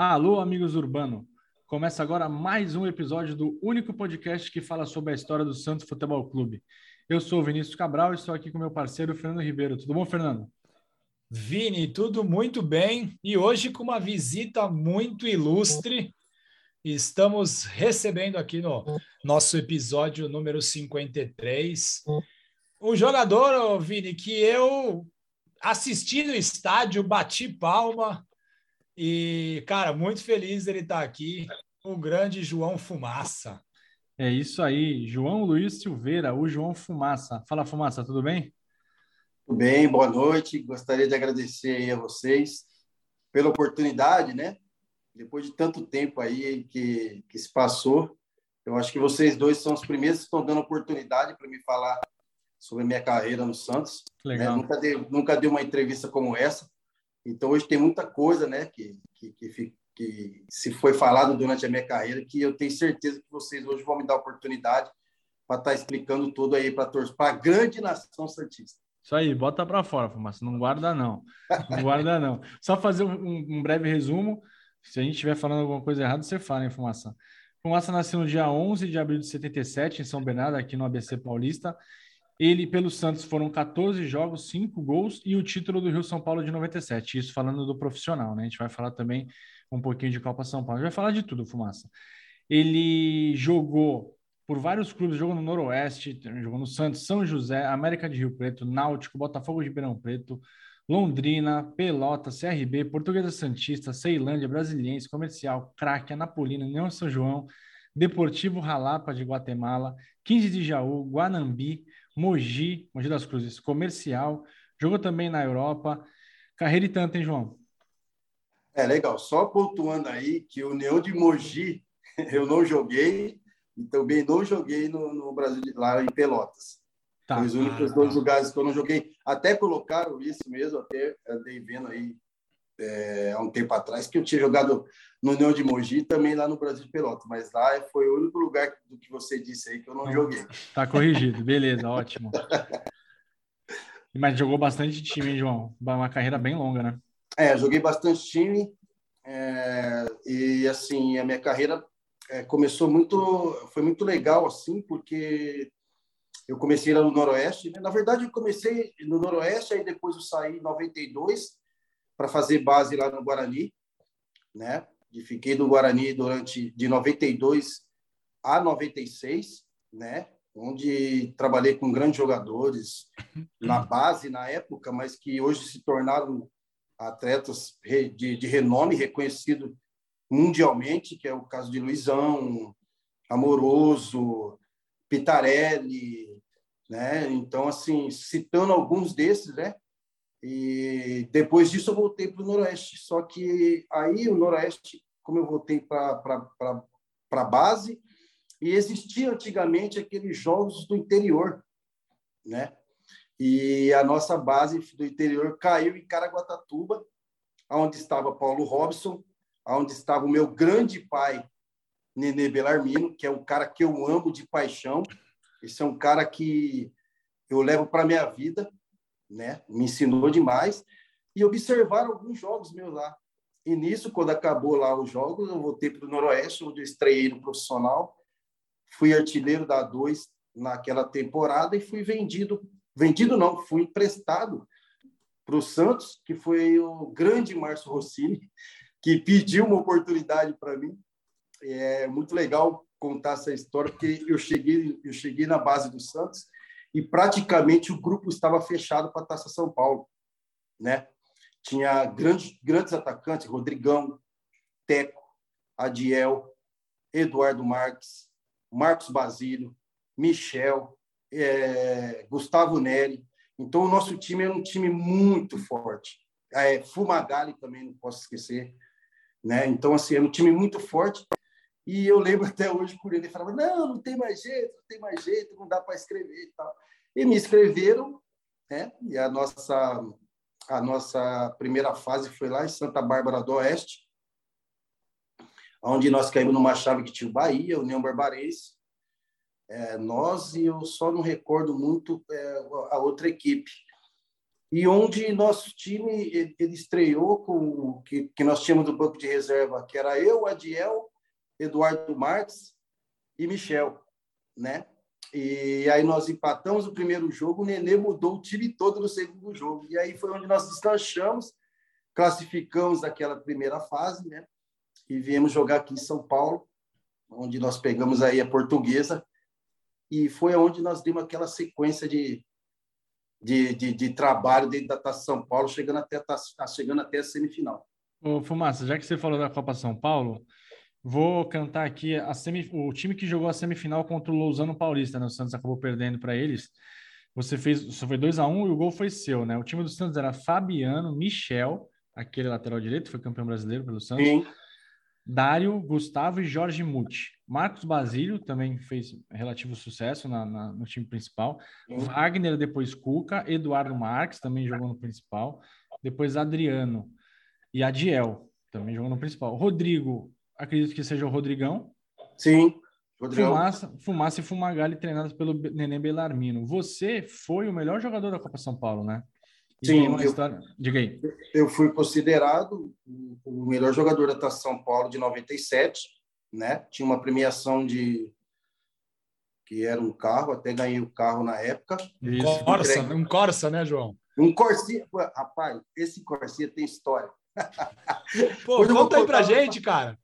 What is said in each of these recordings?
Alô, amigos urbano. Começa agora mais um episódio do único podcast que fala sobre a história do Santos Futebol Clube. Eu sou o Vinícius Cabral e estou aqui com meu parceiro Fernando Ribeiro. Tudo bom, Fernando? Vini, tudo muito bem. E hoje com uma visita muito ilustre. Estamos recebendo aqui no nosso episódio número 53 um jogador, Vini, que eu assisti no estádio, bati palma, e, cara, muito feliz ele estar aqui, o grande João Fumaça. É isso aí, João Luiz Silveira, o João Fumaça. Fala, Fumaça, tudo bem? Tudo bem, boa noite. Gostaria de agradecer a vocês pela oportunidade, né? Depois de tanto tempo aí que, que se passou, eu acho que vocês dois são os primeiros que estão dando oportunidade para me falar sobre a minha carreira no Santos. Né? Legal. Né? Nunca, dei, nunca dei uma entrevista como essa. Então, hoje tem muita coisa né, que, que, que, que, se foi falado durante a minha carreira que eu tenho certeza que vocês hoje vão me dar a oportunidade para estar tá explicando tudo aí para a grande nação Santista. Isso aí, bota para fora, Fumaça. Não guarda, não. Não guarda, não. Só fazer um, um, breve resumo. Se a gente estiver falando alguma coisa errada, você fala, hein, Fumaça? Fumaça nasceu no dia 11 de abril de 77, em São Bernardo, aqui no ABC Paulista. Ele, pelo Santos, foram 14 jogos, 5 gols e o título do Rio São Paulo de 97. Isso falando do profissional, né? A gente vai falar também um pouquinho de Copa São Paulo. A gente vai falar de tudo, Fumaça. Ele jogou por vários clubes, jogou no Noroeste, jogou no Santos, São José, América de Rio Preto, Náutico, Botafogo de Ribeirão Preto, Londrina, Pelota, CRB, Portuguesa Santista, Ceilândia, Brasiliense, Comercial, Craque, Anapolina, União São João, Deportivo Ralapa de Guatemala, 15 de Jaú, Guanambi, Mogi, Mogi das Cruzes, comercial, jogou também na Europa. Carreira e tanto, hein, João? É legal. Só pontuando aí que o União de Mogi eu não joguei e também não joguei no, no Brasil, lá em Pelotas. Tá. Foi os únicos ah, dois tá. lugares que eu não joguei. Até colocaram isso mesmo, até andei vendo aí é, há um tempo atrás, que eu tinha jogado no União de Mogi também lá no Brasil de Pelotas, mas lá foi o único lugar do que você disse aí que eu não joguei. Tá corrigido, beleza, ótimo. Mas jogou bastante time, hein, João? Uma carreira bem longa, né? É, joguei bastante time é, e assim a minha carreira é, começou muito, foi muito legal assim, porque eu comecei lá no Noroeste. Né? Na verdade, eu comecei no Noroeste, aí depois eu saí em 92 para fazer base lá no Guarani, né? E fiquei no Guarani durante de 92 a 96, né? Onde trabalhei com grandes jogadores na base na época, mas que hoje se tornaram atletas de, de renome reconhecido mundialmente, que é o caso de Luizão, Amoroso, Pitarelli, né? Então, assim, citando alguns desses, né? E depois disso eu voltei para o Noroeste. Só que aí o Noroeste, como eu voltei para a base, e existia antigamente aqueles jogos do interior, né? E a nossa base do interior caiu em Caraguatatuba, onde estava Paulo Robson, onde estava o meu grande pai, Nenê Belarmino, que é um cara que eu amo de paixão. Esse é um cara que eu levo para minha vida, né? Me ensinou demais e observar alguns jogos meus lá. E nisso, quando acabou lá os jogos, eu voltei para o Noroeste, onde eu estreiei no profissional. Fui artilheiro da A2 naquela temporada e fui vendido. Vendido não, fui emprestado para o Santos, que foi o grande Márcio Rossini, que pediu uma oportunidade para mim. É muito legal contar essa história, porque eu cheguei, eu cheguei na base do Santos e praticamente o grupo estava fechado para a Taça São Paulo, né? Tinha grandes, grandes atacantes, Rodrigão, Teco, Adiel, Eduardo Marques, Marcos Basílio, Michel, é, Gustavo Neri. Então, o nosso time é um time muito forte. É, Fumagalli também, não posso esquecer. Né? Então, assim, é um time muito forte. E eu lembro até hoje por ele, falava, não, não tem mais jeito, não tem mais jeito, não dá para escrever e tal. E me escreveram, né? E a nossa, a nossa primeira fase foi lá em Santa Bárbara do Oeste, onde nós caímos numa chave que tinha o Bahia, União Barbarense, é, nós e eu só não recordo muito é, a outra equipe. e onde nosso time ele, ele estreou com que, que nós tínhamos do banco de reserva, que era eu, Adiel, Eduardo Marques e Michel, né? E aí nós empatamos o primeiro jogo, o Nenê mudou o time todo no segundo jogo. E aí foi onde nós deslanchamos, classificamos aquela primeira fase, né? E viemos jogar aqui em São Paulo, onde nós pegamos aí a portuguesa. E foi onde nós demos aquela sequência de, de, de, de trabalho dentro da Taça São Paulo, chegando até, a, chegando até a semifinal. Ô, Fumaça, já que você falou da Copa São Paulo, Vou cantar aqui a semi, o time que jogou a semifinal contra o Lousano Paulista, né? O Santos acabou perdendo para eles. Você fez, só foi 2 a 1 um, e o gol foi seu, né? O time do Santos era Fabiano, Michel, aquele lateral direito, foi campeão brasileiro pelo Santos. Sim. Dário, Gustavo e Jorge Muti. Marcos Basílio também fez relativo sucesso na, na, no time principal. Sim. Wagner, depois Cuca. Eduardo Marques também jogou no principal. Depois Adriano e Adiel também jogou no principal. Rodrigo, acredito que seja o Rodrigão. Sim. Rodrigão. Fumaça, Fumaça e Fumagalli treinados pelo Nenê Belarmino. Você foi o melhor jogador da Copa São Paulo, né? E Sim. Eu, história... Diga aí. Eu fui considerado o melhor jogador da Taça São Paulo de 97, né? Tinha uma premiação de que era um carro, até ganhei o carro na época. Isso. Corsa, um Corsa, né, João? Um Corsia. Rapaz, esse Corsia tem história. Pô, conta aí pra gente, cara.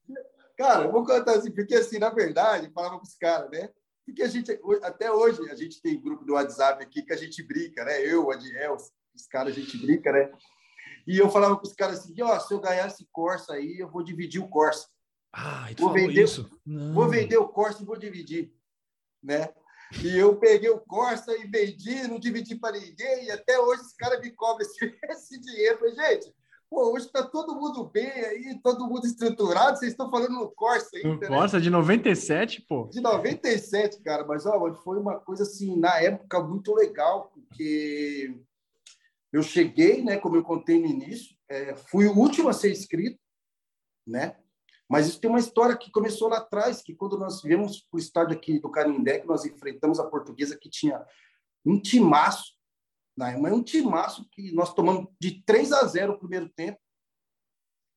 Cara, eu vou contar assim, porque assim, na verdade, falava com os caras, né? Porque a gente, até hoje, a gente tem grupo do WhatsApp aqui que a gente brinca, né? Eu, o Adiel, os caras, a gente brinca, né? E eu falava com os caras assim, ó, se eu ganhar esse Corsa aí, eu vou dividir o Corsa. Ah, vou vender, isso? Não. Vou vender o Corsa e vou dividir, né? E eu peguei o Corsa e vendi, não dividi para ninguém, e até hoje os caras me cobram esse, esse dinheiro. Falei, gente, Pô, hoje está todo mundo bem aí, todo mundo estruturado. Vocês estão falando no Corsa ainda, no né? Corsa de 97, pô. De 97, cara. Mas, ó, foi uma coisa, assim, na época, muito legal, porque eu cheguei, né, como eu contei no início, é, fui o último a ser inscrito, né? Mas isso tem uma história que começou lá atrás, que quando nós viemos para o estádio aqui do Canindé, que nós enfrentamos a portuguesa, que tinha um timaço, né? É um timaço que nós tomamos de 3 a 0 o primeiro tempo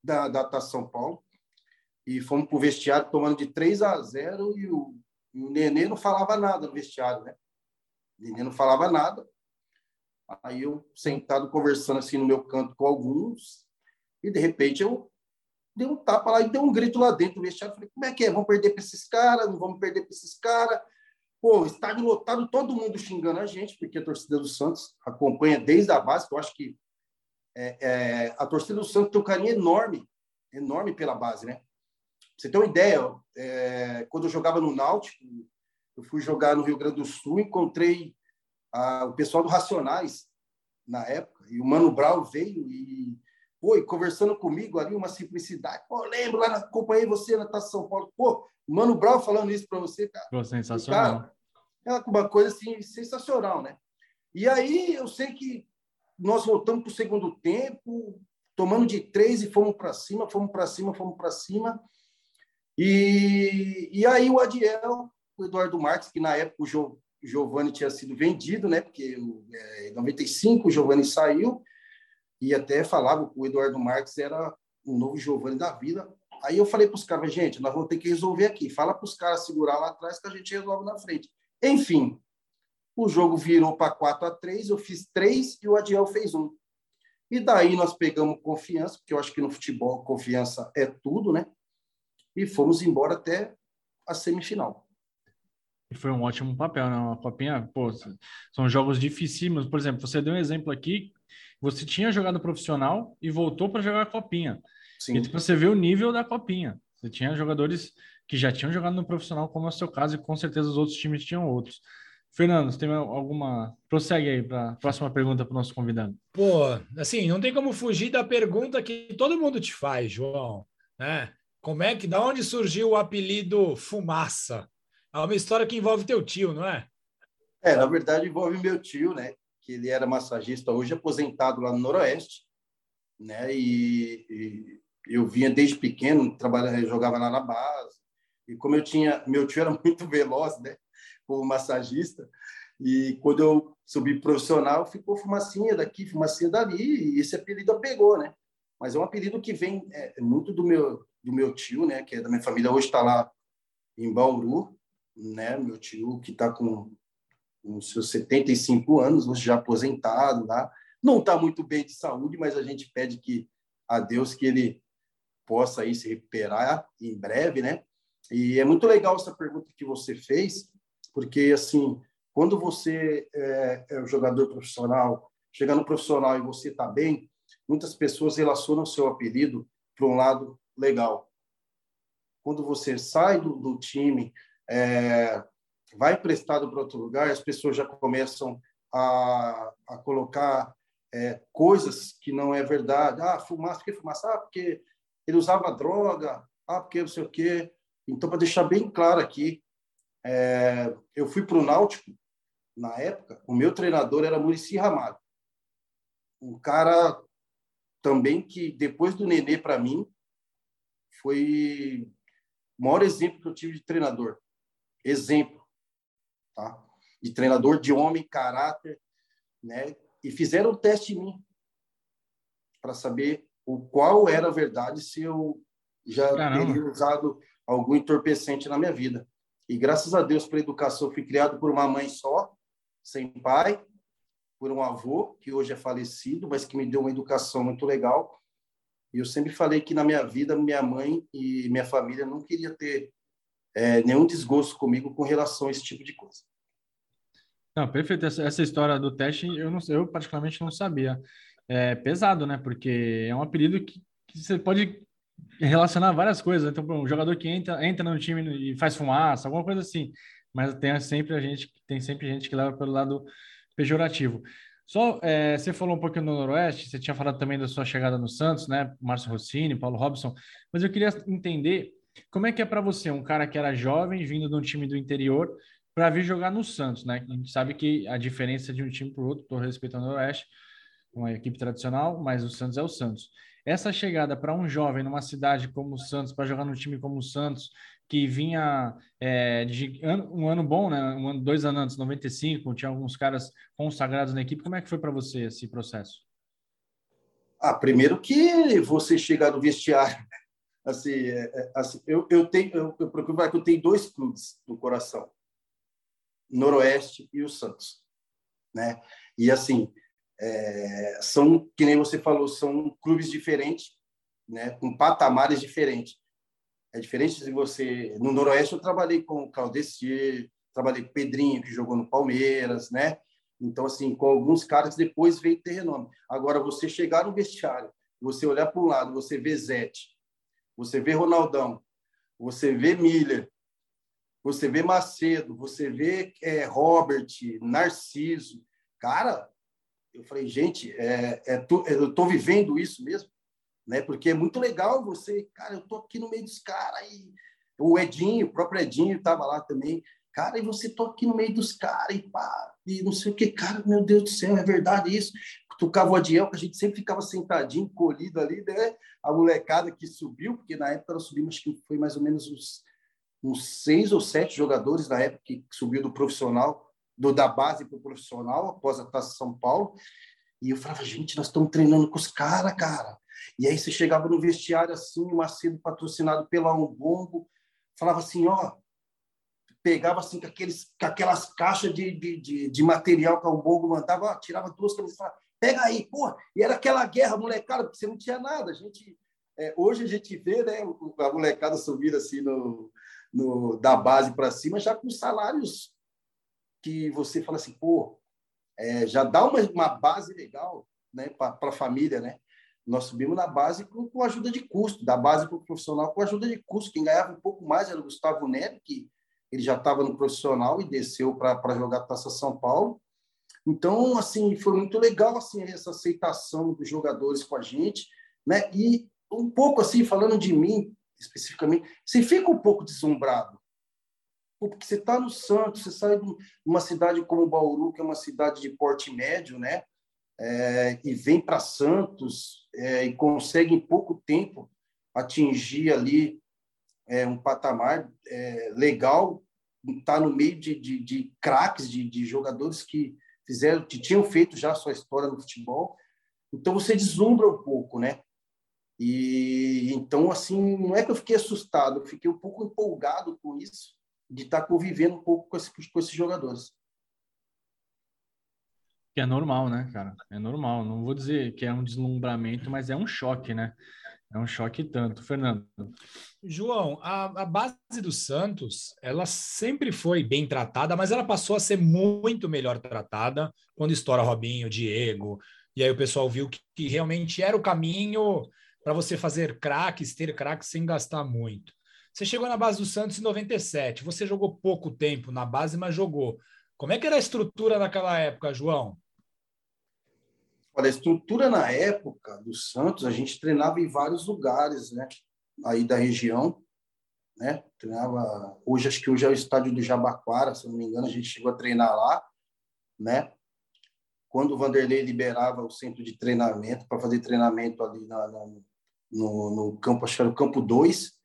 da, da Taça São Paulo. E fomos para o vestiário tomando de 3 a 0 e o, o Nenê não falava nada no vestiário, né? O Nenê não falava nada. Aí eu sentado conversando assim no meu canto com alguns e de repente eu dei um tapa lá e dei um grito lá dentro do vestiário. Falei, como é que é? Vamos perder para esses caras? Não vamos perder para esses caras? Pô, estádio lotado, todo mundo xingando a gente, porque a torcida do Santos acompanha desde a base, que eu acho que é, é, a torcida do Santos tem um carinho enorme, enorme pela base, né? você tem uma ideia, é, quando eu jogava no Náutico, eu fui jogar no Rio Grande do Sul, encontrei a, o pessoal do Racionais na época, e o Mano Brown veio e, e conversando comigo ali, uma simplicidade. Pô, lembro lá, acompanhei você na Taça São Paulo. Pô, Mano Brown falando isso para você, cara. Pô, sensacional. Cara, é uma coisa assim sensacional, né? E aí eu sei que nós voltamos para o segundo tempo, tomando de três e fomos para cima, fomos para cima, fomos para cima. E, e aí o Adiel, o Eduardo Marques, que na época o jo, Giovanni tinha sido vendido, né? Porque é, em 95 o Giovanni saiu e até falava que o Eduardo Marques era o novo Giovanni da vida. Aí eu falei para os caras, gente, nós vamos ter que resolver aqui. Fala para os caras segurar lá atrás que a gente resolve na frente. Enfim, o jogo virou para 4 a 3 eu fiz três e o Adiel fez um. E daí nós pegamos confiança, porque eu acho que no futebol confiança é tudo, né? E fomos embora até a semifinal. E foi um ótimo papel, né? Uma copinha, pô, são jogos dificílimos. Por exemplo, você deu um exemplo aqui, você tinha jogado profissional e voltou para jogar a copinha. Sim. E tipo, você vê o nível da copinha. Você tinha jogadores que já tinham jogado no profissional, como é o seu caso, e com certeza os outros times tinham outros. Fernando, você tem alguma. Prossegue aí para a próxima pergunta para o nosso convidado. Pô, assim, não tem como fugir da pergunta que todo mundo te faz, João. Né? Como é que, da onde surgiu o apelido Fumaça? É uma história que envolve teu tio, não é? É, na verdade envolve meu tio, né? Que ele era massagista, hoje aposentado lá no Noroeste, né? E, e eu vinha desde pequeno, trabalhava, jogava lá na base. E como eu tinha, meu tio era muito veloz, né, como massagista, E quando eu subi profissional, ficou fumacinha daqui, fumacinha dali, e esse apelido pegou, né? Mas é um apelido que vem é, é, muito do meu, do meu tio, né? Que é da minha família, hoje está lá em Bauru, né? Meu tio que está com uns seus 75 anos, hoje já aposentado lá. Não está muito bem de saúde, mas a gente pede que a Deus que ele possa aí se recuperar em breve, né? E é muito legal essa pergunta que você fez, porque assim, quando você é, é um jogador profissional, chega no profissional e você está bem, muitas pessoas relacionam seu apelido para um lado legal. Quando você sai do, do time, é, vai emprestado para outro lugar, as pessoas já começam a, a colocar é, coisas que não é verdade. Ah, fumaça, por que fumaça? Ah, porque ele usava droga. Ah, porque não sei o quê. Então, para deixar bem claro aqui, é, eu fui para o Náutico, na época, o meu treinador era Murici Ramalho. Um cara também que, depois do Nenê, para mim, foi o maior exemplo que eu tive de treinador. Exemplo. Tá? De treinador de homem, caráter, né? E fizeram um teste em mim para saber o qual era a verdade se eu já Caramba. teria usado algum entorpecente na minha vida. E graças a Deus para a educação fui criado por uma mãe só, sem pai, por um avô que hoje é falecido, mas que me deu uma educação muito legal. E eu sempre falei que na minha vida minha mãe e minha família não queria ter é, nenhum desgosto comigo com relação a esse tipo de coisa. Não, perfeito. Essa, essa história do teste, eu, não, eu particularmente não sabia. É pesado, né? Porque é um apelido que, que você pode relacionar várias coisas. Então, um jogador que entra, entra no time e faz fumaça, alguma coisa assim. Mas tem sempre a gente, tem sempre gente que leva pelo lado pejorativo. Só, é, você falou um pouquinho do Noroeste, você tinha falado também da sua chegada no Santos, né? Márcio Rossini, Paulo Robson, mas eu queria entender como é que é para você, um cara que era jovem, vindo de um time do interior, para vir jogar no Santos, né? A gente sabe que a diferença de um time para o outro, estou respeitando o Noroeste, uma equipe tradicional, mas o Santos é o Santos. Essa chegada para um jovem numa cidade como o Santos, para jogar no time como o Santos, que vinha é, de um ano bom, né? Um ano, dois anos antes, 95, tinha alguns caras consagrados na equipe. Como é que foi para você esse processo? Ah, primeiro que você chegar no vestiário, assim, é, é, assim eu, eu tenho, eu, eu procuro eu tenho dois clubes no coração, Noroeste e o Santos, né? E assim, é, são que nem você falou, são clubes diferentes, né? Com patamares diferentes. É diferente se você. No Noroeste, eu trabalhei com o Claudecier, trabalhei com o Pedrinho, que jogou no Palmeiras, né? Então, assim, com alguns caras depois veio ter renome. Agora, você chegar no vestiário, você olhar para um lado, você vê Zete, você vê Ronaldão, você vê Miller, você vê Macedo, você vê é, Robert, Narciso. Cara, eu falei, gente, é, é, eu estou vivendo isso mesmo né? Porque é muito legal você, cara, eu tô aqui no meio dos caras e o Edinho, o próprio Edinho estava lá também, cara, e você tô aqui no meio dos caras e pá, e não sei o que, cara, meu Deus do céu, é verdade isso. Tocava o Adiel, que a gente sempre ficava sentadinho, colhido ali, né? A molecada que subiu, porque na época nós subimos, acho que foi mais ou menos uns, uns seis ou sete jogadores na época que subiu do profissional, do da base para o profissional, após a Taça São Paulo. E eu falava, gente, nós estamos treinando com os caras, cara. E aí você chegava no vestiário assim, o Macedo patrocinado pela Umbongo, falava assim, ó, pegava assim com, aqueles, com aquelas caixas de, de, de, de material que a Umbongo mandava, ó, tirava duas camisas falava, pega aí, pô, e era aquela guerra, molecada, porque você não tinha nada. A gente, é, hoje a gente vê né, a molecada subir assim no, no, da base para cima, já com salários que você fala assim, pô, é, já dá uma, uma base legal né, para a família, né? Nós subimos na base com, com ajuda de custo, da base para o profissional com ajuda de custo. Quem ganhava um pouco mais era o Gustavo Neto, que ele já estava no profissional e desceu para jogar Taça São Paulo. Então, assim, foi muito legal assim essa aceitação dos jogadores com a gente, né? E um pouco assim, falando de mim especificamente, você fica um pouco deslumbrado. Porque você está no Santos, você sai de uma cidade como Bauru, que é uma cidade de porte médio, né? é, e vem para Santos é, e consegue em pouco tempo atingir ali é, um patamar é, legal estar no meio de, de, de craques, de, de jogadores que fizeram, que tinham feito já sua história no futebol. Então você deslumbra um pouco, né? E então assim, não é que eu fiquei assustado, eu fiquei um pouco empolgado com isso, de estar convivendo um pouco com, esse, com esses jogadores. Que é normal, né, cara? É normal. Não vou dizer que é um deslumbramento, mas é um choque, né? É um choque tanto. Fernando. João, a, a, base do Santos, ela sempre foi bem tratada, mas ela passou a ser muito melhor tratada quando estoura Robinho, Diego, e aí o pessoal viu que, que realmente era o caminho para você fazer craques, ter craques sem gastar muito. Você chegou na base do Santos em 97, você jogou pouco tempo na base, mas jogou. Como é que era a estrutura naquela época, João? Olha, a estrutura na época do Santos, a gente treinava em vários lugares, né? Aí da região, né? Treinava, hoje acho que hoje é o estádio do Jabaquara, se não me engano, a gente chegou a treinar lá, né? Quando o Vanderlei liberava o centro de treinamento para fazer treinamento ali na, na, no, no campo, acho que era o campo 2,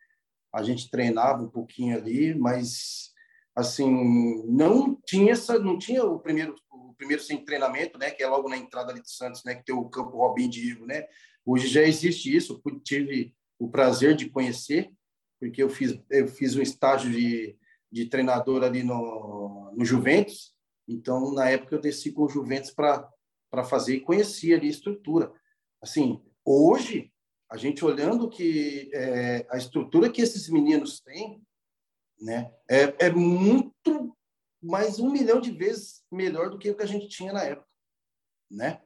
a gente treinava um pouquinho ali, mas assim, não tinha essa, não tinha o primeiro o primeiro sem treinamento, né, que é logo na entrada ali de Santos, né, que tem o campo Robin Diego, né? Hoje já existe isso, eu tive o prazer de conhecer, porque eu fiz eu fiz um estágio de, de treinador ali no, no Juventus, então na época eu desci com o Juventus para para fazer e conhecia ali a estrutura. Assim, hoje a gente olhando que é, a estrutura que esses meninos têm, né? É, é muito mais um milhão de vezes melhor do que o que a gente tinha na época, né?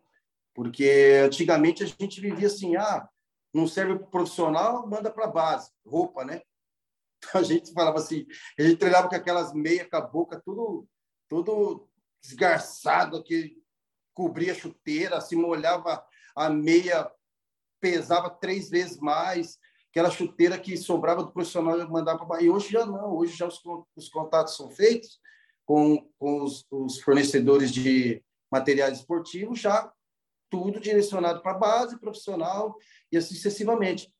Porque antigamente a gente vivia assim, ah, não serve para profissional, manda para base, roupa, né? A gente falava assim, a gente treinava com aquelas meias com a boca tudo, tudo esgarçado, que cobria a chuteira, se molhava a meia, pesava três vezes mais, aquela chuteira que sobrava do profissional mandava para E hoje já não, hoje já os, os contatos são feitos com, com os, os, fornecedores de materiais esportivos, já tudo direcionado para base profissional e assim sucessivamente.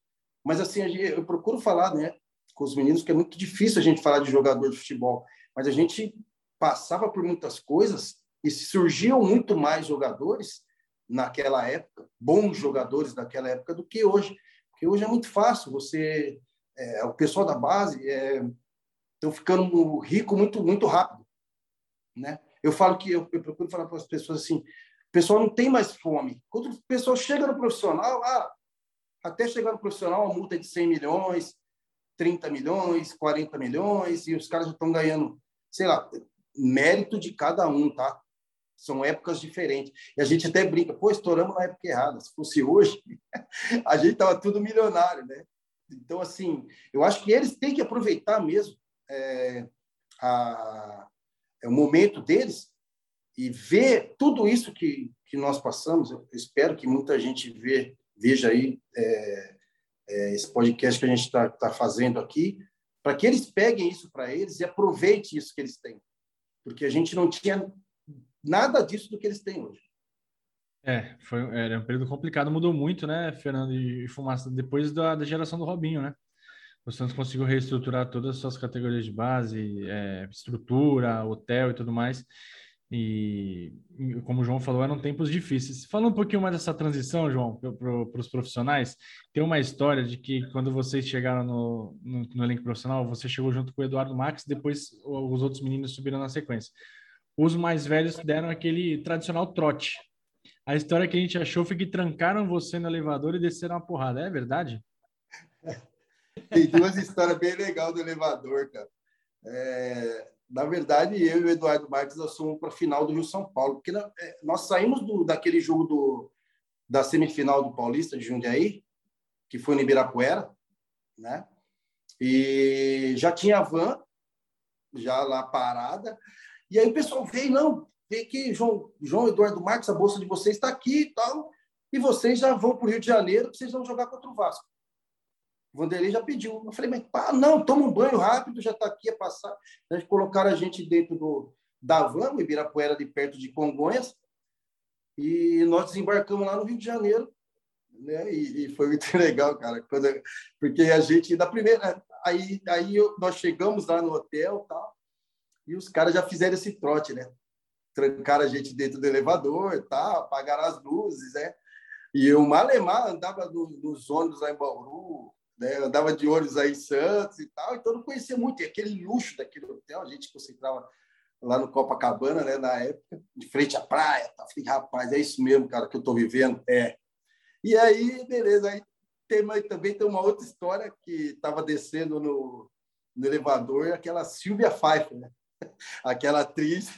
Mas assim, eu procuro falar né, com os meninos que é muito difícil a gente falar de jogador de futebol, mas a gente passava por muitas coisas e surgiam muito mais jogadores naquela época, bons jogadores naquela época do que hoje. Porque hoje é muito fácil, você, é, o pessoal da base estão é, ficando rico muito, muito rápido, né? Eu falo que eu, eu procuro falar para as pessoas assim, o pessoal não tem mais fome. Quando o pessoal chega no profissional, ah, até chegar no profissional, a multa é de 100 milhões, 30 milhões, 40 milhões, e os caras já estão ganhando, sei lá, mérito de cada um, tá? São épocas diferentes. E a gente até brinca, pô, estouramos na época errada. Se fosse hoje, a gente tava tudo milionário, né? Então, assim, eu acho que eles têm que aproveitar mesmo é, a, é o momento deles e ver tudo isso que, que nós passamos. Eu espero que muita gente vê, veja aí é, é, esse podcast que a gente está tá fazendo aqui, para que eles peguem isso para eles e aproveitem isso que eles têm. Porque a gente não tinha nada disso do que eles têm hoje. É, foi era um período complicado, mudou muito, né, Fernando e Fumaça, depois da, da geração do Robinho, né? O Santos conseguiu reestruturar todas as suas categorias de base, é, estrutura, hotel e tudo mais. E, como o João falou, eram tempos difíceis. Falando um pouquinho mais dessa transição, João, para os profissionais, tem uma história de que quando vocês chegaram no, no, no elenco profissional, você chegou junto com o Eduardo Max, depois os outros meninos subiram na sequência os mais velhos deram aquele tradicional trote. A história que a gente achou foi que trancaram você no elevador e desceram uma porrada. É verdade? Tem duas histórias bem legais do elevador, cara. É, na verdade, eu e o Eduardo Marques fomos para a final do Rio São Paulo, porque é, nós saímos do, daquele jogo do, da semifinal do Paulista de Jundiaí, que foi no Ibirapuera, né? E já tinha a van já lá parada, e aí o pessoal veio, não, vê que João, João Eduardo Marques, a bolsa de vocês está aqui e tal, e vocês já vão para o Rio de Janeiro, vocês vão jogar contra o Vasco. O Vanderlei já pediu. Eu falei, mas pá, não, toma um banho rápido, já está aqui a passar. Eles colocaram a gente dentro do, da van, o Ibirapuera, de perto de Congonhas, e nós desembarcamos lá no Rio de Janeiro. Né? E, e foi muito legal, cara, quando, porque a gente, da primeira, aí, aí eu, nós chegamos lá no hotel tal, E os caras já fizeram esse trote, né? Trancaram a gente dentro do elevador, tá? apagaram as luzes, né? E eu, malemar, andava no, nos ônibus lá em Bauru, né? andava de ônibus aí em Santos e tal, então não conhecia muito. E aquele luxo daquele hotel, a gente concentrava lá no Copacabana, né, na época, de frente à praia. Tá? Falei, rapaz, é isso mesmo, cara, que eu estou vivendo? É. E aí, beleza, aí tem, também tem uma outra história que estava descendo no, no elevador, aquela Silvia Pfeiffer, né? Aquela atriz,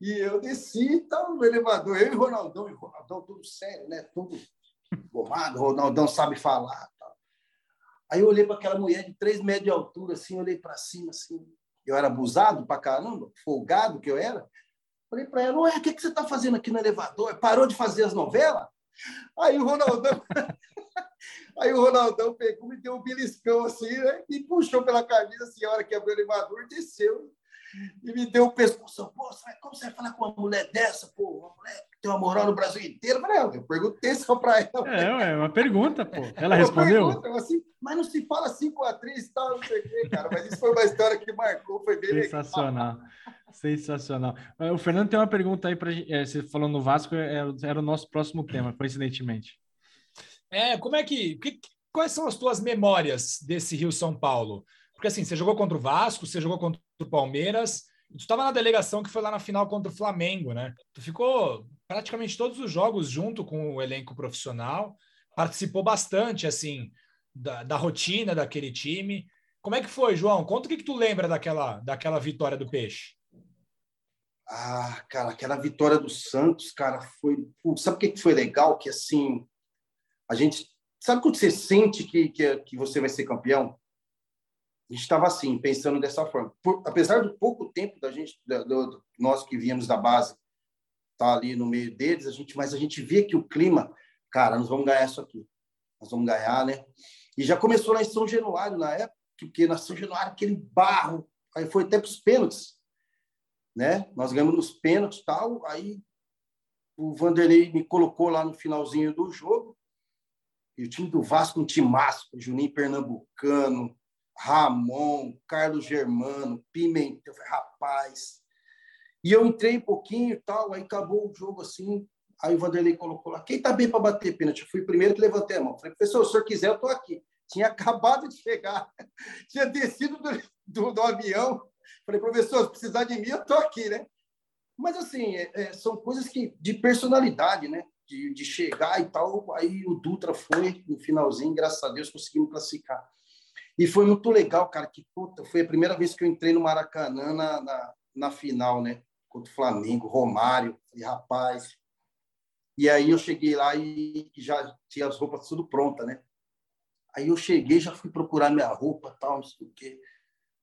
e eu desci, estava no elevador, eu e Ronaldão, e Ronaldão tudo sério, né? Tudo gomado, Ronaldão sabe falar. Tá? Aí eu olhei para aquela mulher de três metros de altura, assim, olhei para cima, assim, eu era abusado para caramba, folgado que eu era. Falei para ela, ué, o que, que você está fazendo aqui no elevador? Parou de fazer as novelas? Aí o Ronaldão, aí o Ronaldão pegou, me deu um beliscão assim, né? E puxou pela camisa, assim, a senhora que abriu o elevador, desceu e me deu um pescoço. Pô, como você vai falar com uma mulher dessa, pô? Uma mulher que tem uma moral no Brasil inteiro? Eu, falei, eu perguntei só para ela. É, é uma pergunta, pô. Ela respondeu? Pergunta, assim, mas não se fala assim com a atriz e tal, não sei o quê, cara. Mas isso foi uma história que marcou, foi bem Sensacional. Legal. Sensacional. O Fernando tem uma pergunta aí para é, você falou no Vasco, é, era o nosso próximo tema, coincidentemente. É, como é que, que quais são as tuas memórias desse Rio São Paulo? Porque assim, você jogou contra o Vasco, você jogou contra o Palmeiras, tu estava na delegação que foi lá na final contra o Flamengo, né? Tu ficou praticamente todos os jogos junto com o elenco profissional, participou bastante, assim, da, da rotina daquele time. Como é que foi, João? Conta o que, que tu lembra daquela, daquela vitória do Peixe. Ah, cara, aquela vitória do Santos, cara, foi. Sabe o que foi legal? Que assim, a gente. Sabe quando você sente que, que, que você vai ser campeão? Gente estava assim, pensando dessa forma. Por, apesar do pouco tempo da gente, do, do, nós que viemos da base, tá ali no meio deles, a gente, mas a gente via que o clima, cara, nós vamos ganhar isso aqui. Nós vamos ganhar, né? E já começou lá em São Januário, na época, porque na São Januário, aquele barro, aí foi até para os pênaltis né? Nós ganhamos nos pênaltis tal, aí o Vanderlei me colocou lá no finalzinho do jogo. E o time do Vasco, um massa, Juninho Pernambucano, Ramon, Carlos Germano, Pimentel, rapaz. E eu entrei um pouquinho e tal, aí acabou o jogo assim. Aí o Vanderlei colocou lá, quem tá bem para bater pênalti? Eu fui o primeiro que levantei a mão. Falei, professor, se o senhor quiser, eu tô aqui. Tinha acabado de chegar, tinha descido do, do, do avião, Falei, professor, se precisar de mim, eu estou aqui, né? Mas, assim, é, é, são coisas que de personalidade, né? De, de chegar e tal. Aí o Dutra foi no finalzinho, graças a Deus, conseguimos classificar. E foi muito legal, cara, que puta, foi a primeira vez que eu entrei no Maracanã na, na, na final, né? Contra o Flamengo, Romário, e rapaz. E aí eu cheguei lá e já tinha as roupas tudo pronta, né? Aí eu cheguei, já fui procurar minha roupa, tal, não sei o quê.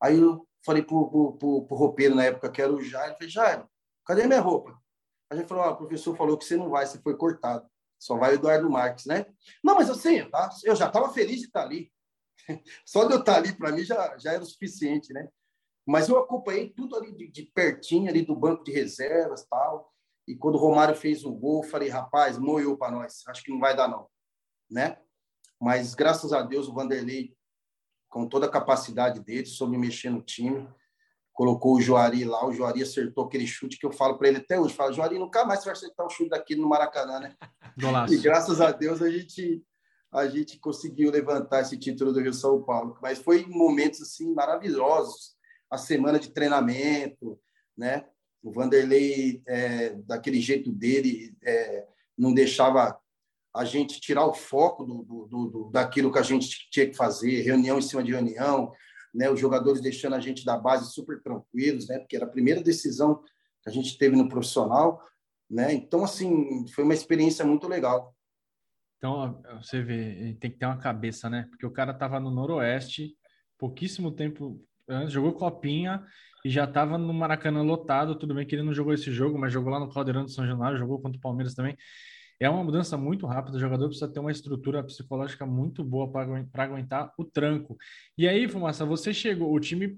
Aí eu falei pro, pro, pro, pro roupeiro na época, que era o Jairo, falei, Jairo, cadê minha roupa? A gente falou, ah, o professor falou que você não vai, você foi cortado. Só vai o Eduardo Marques, né? Não, mas sei, tá? eu já estava feliz de estar ali. Só de eu estar ali, para mim, já, já era o suficiente, né? Mas eu acompanhei tudo ali de, de pertinho, ali do banco de reservas tal. E quando o Romário fez o gol, falei, rapaz, moeu para nós. Acho que não vai dar, não. Né? Mas, graças a Deus, o Vanderlei com toda a capacidade dele, soube mexer no time. Colocou o Joari lá, o Joari acertou aquele chute que eu falo para ele até hoje. Falo, Joari, nunca mais você vai acertar o chute daqui no Maracanã, né? Golaço. E graças a Deus a gente a gente conseguiu levantar esse título do Rio São Paulo. Mas foi momentos assim maravilhosos. A semana de treinamento, né? O Vanderlei, é, daquele jeito dele, é, não deixava a gente tirar o foco do, do, do, daquilo que a gente tinha que fazer, reunião em cima de reunião, né? os jogadores deixando a gente da base super tranquilos, né? porque era a primeira decisão que a gente teve no profissional. Né? Então, assim, foi uma experiência muito legal. Então, você vê, tem que ter uma cabeça, né? Porque o cara estava no Noroeste, pouquíssimo tempo antes, jogou Copinha e já estava no Maracanã lotado. Tudo bem que ele não jogou esse jogo, mas jogou lá no Caldeirão de São Januário, jogou contra o Palmeiras também. É uma mudança muito rápida, o jogador precisa ter uma estrutura psicológica muito boa para aguentar o tranco. E aí, Fumaça, você chegou, o time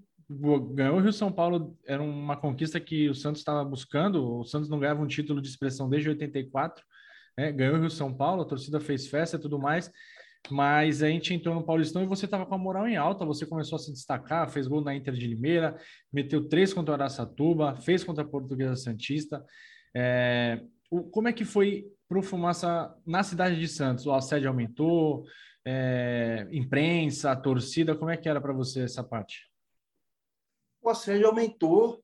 ganhou o Rio São Paulo, era uma conquista que o Santos estava buscando, o Santos não ganhava um título de expressão desde 84, né? ganhou o Rio São Paulo, a torcida fez festa e tudo mais. Mas a gente entrou no Paulistão e você estava com a moral em alta, você começou a se destacar, fez gol na Inter de Limeira, meteu três contra o Araçatuba, fez contra a Portuguesa Santista. É, o, como é que foi para o Fumaça na cidade de Santos? O assédio aumentou? É, imprensa, torcida, como é que era para você essa parte? O assédio aumentou,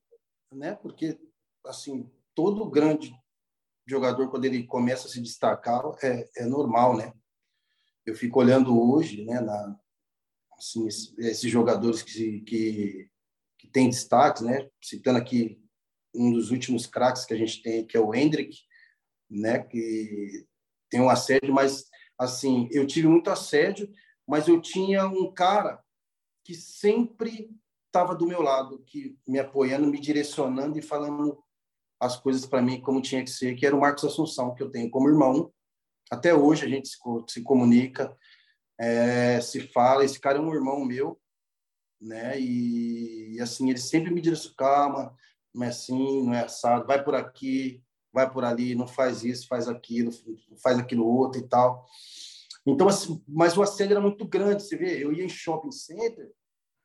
né? Porque assim todo grande jogador quando ele começa a se destacar é, é normal, né? Eu fico olhando hoje, né? Na, assim esses jogadores que que, que têm destaque, né? Citando aqui um dos últimos craques que a gente tem, que é o Hendrick, né? Que tem um assédio, mas assim eu tive muito assédio, mas eu tinha um cara que sempre estava do meu lado, que me apoiando, me direcionando e falando as coisas para mim como tinha que ser, que era o Marcos Assunção, que eu tenho como irmão. Até hoje a gente se, se comunica, é, se fala. Esse cara é um irmão meu, né? E, e assim, ele sempre me diz: calma, não é assim, não é assado, vai por aqui, vai por ali, não faz isso, faz aquilo, faz aquilo outro e tal. Então, assim, mas o assédio era muito grande, você vê, eu ia em shopping center,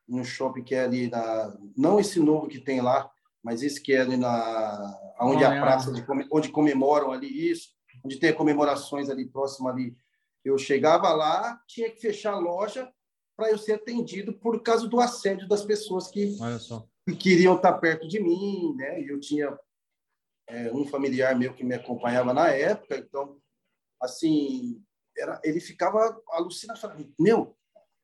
no shopping que é ali na, não esse novo que tem lá, mas esse que é ali na onde a praça de, onde comemoram ali isso, onde tem comemorações ali próximo ali. Eu chegava lá, tinha que fechar a loja para eu ser atendido por causa do assédio das pessoas que, que queriam estar perto de mim, né? E eu tinha é, um familiar meu que me acompanhava na época, então assim, era, ele ficava alucinado, falando, meu,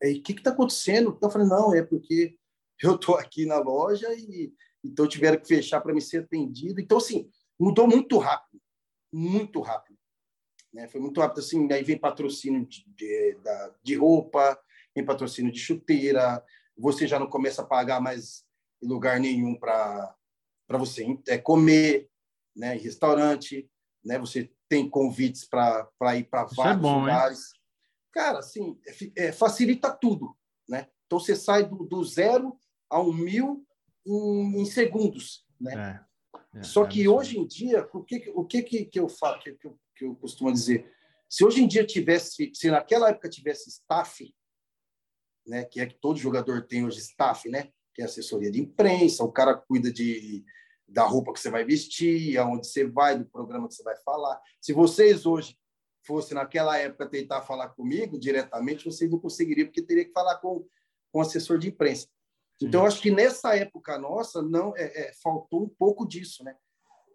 o que está acontecendo? Então, eu falei, não, é porque eu estou aqui na loja e então tiveram que fechar para me ser atendido. Então, assim, mudou muito rápido, muito rápido. Né? Foi muito rápido, assim, aí vem patrocínio de, de, de roupa, vem patrocínio de chuteira, você já não começa a pagar mais em lugar nenhum para você é, comer, né, em restaurante, né, você tem convites para ir para é vários é bom, lugares. Hein? Cara, assim, é, é, facilita tudo, né? Então você sai do, do zero a um mil em, em segundos, né? É, é, Só que é hoje em dia, o que o que que eu falo, que, eu, que eu costumo dizer, se hoje em dia tivesse, se naquela época tivesse staff, né, que é que todo jogador tem hoje staff, né, que é assessoria de imprensa, o cara cuida de da roupa que você vai vestir, aonde você vai, do programa que você vai falar. Se vocês hoje fossem naquela época tentar falar comigo diretamente, vocês não conseguiriam, porque teria que falar com, com o assessor de imprensa. Então, acho que nessa época nossa não é, é, faltou um pouco disso, né?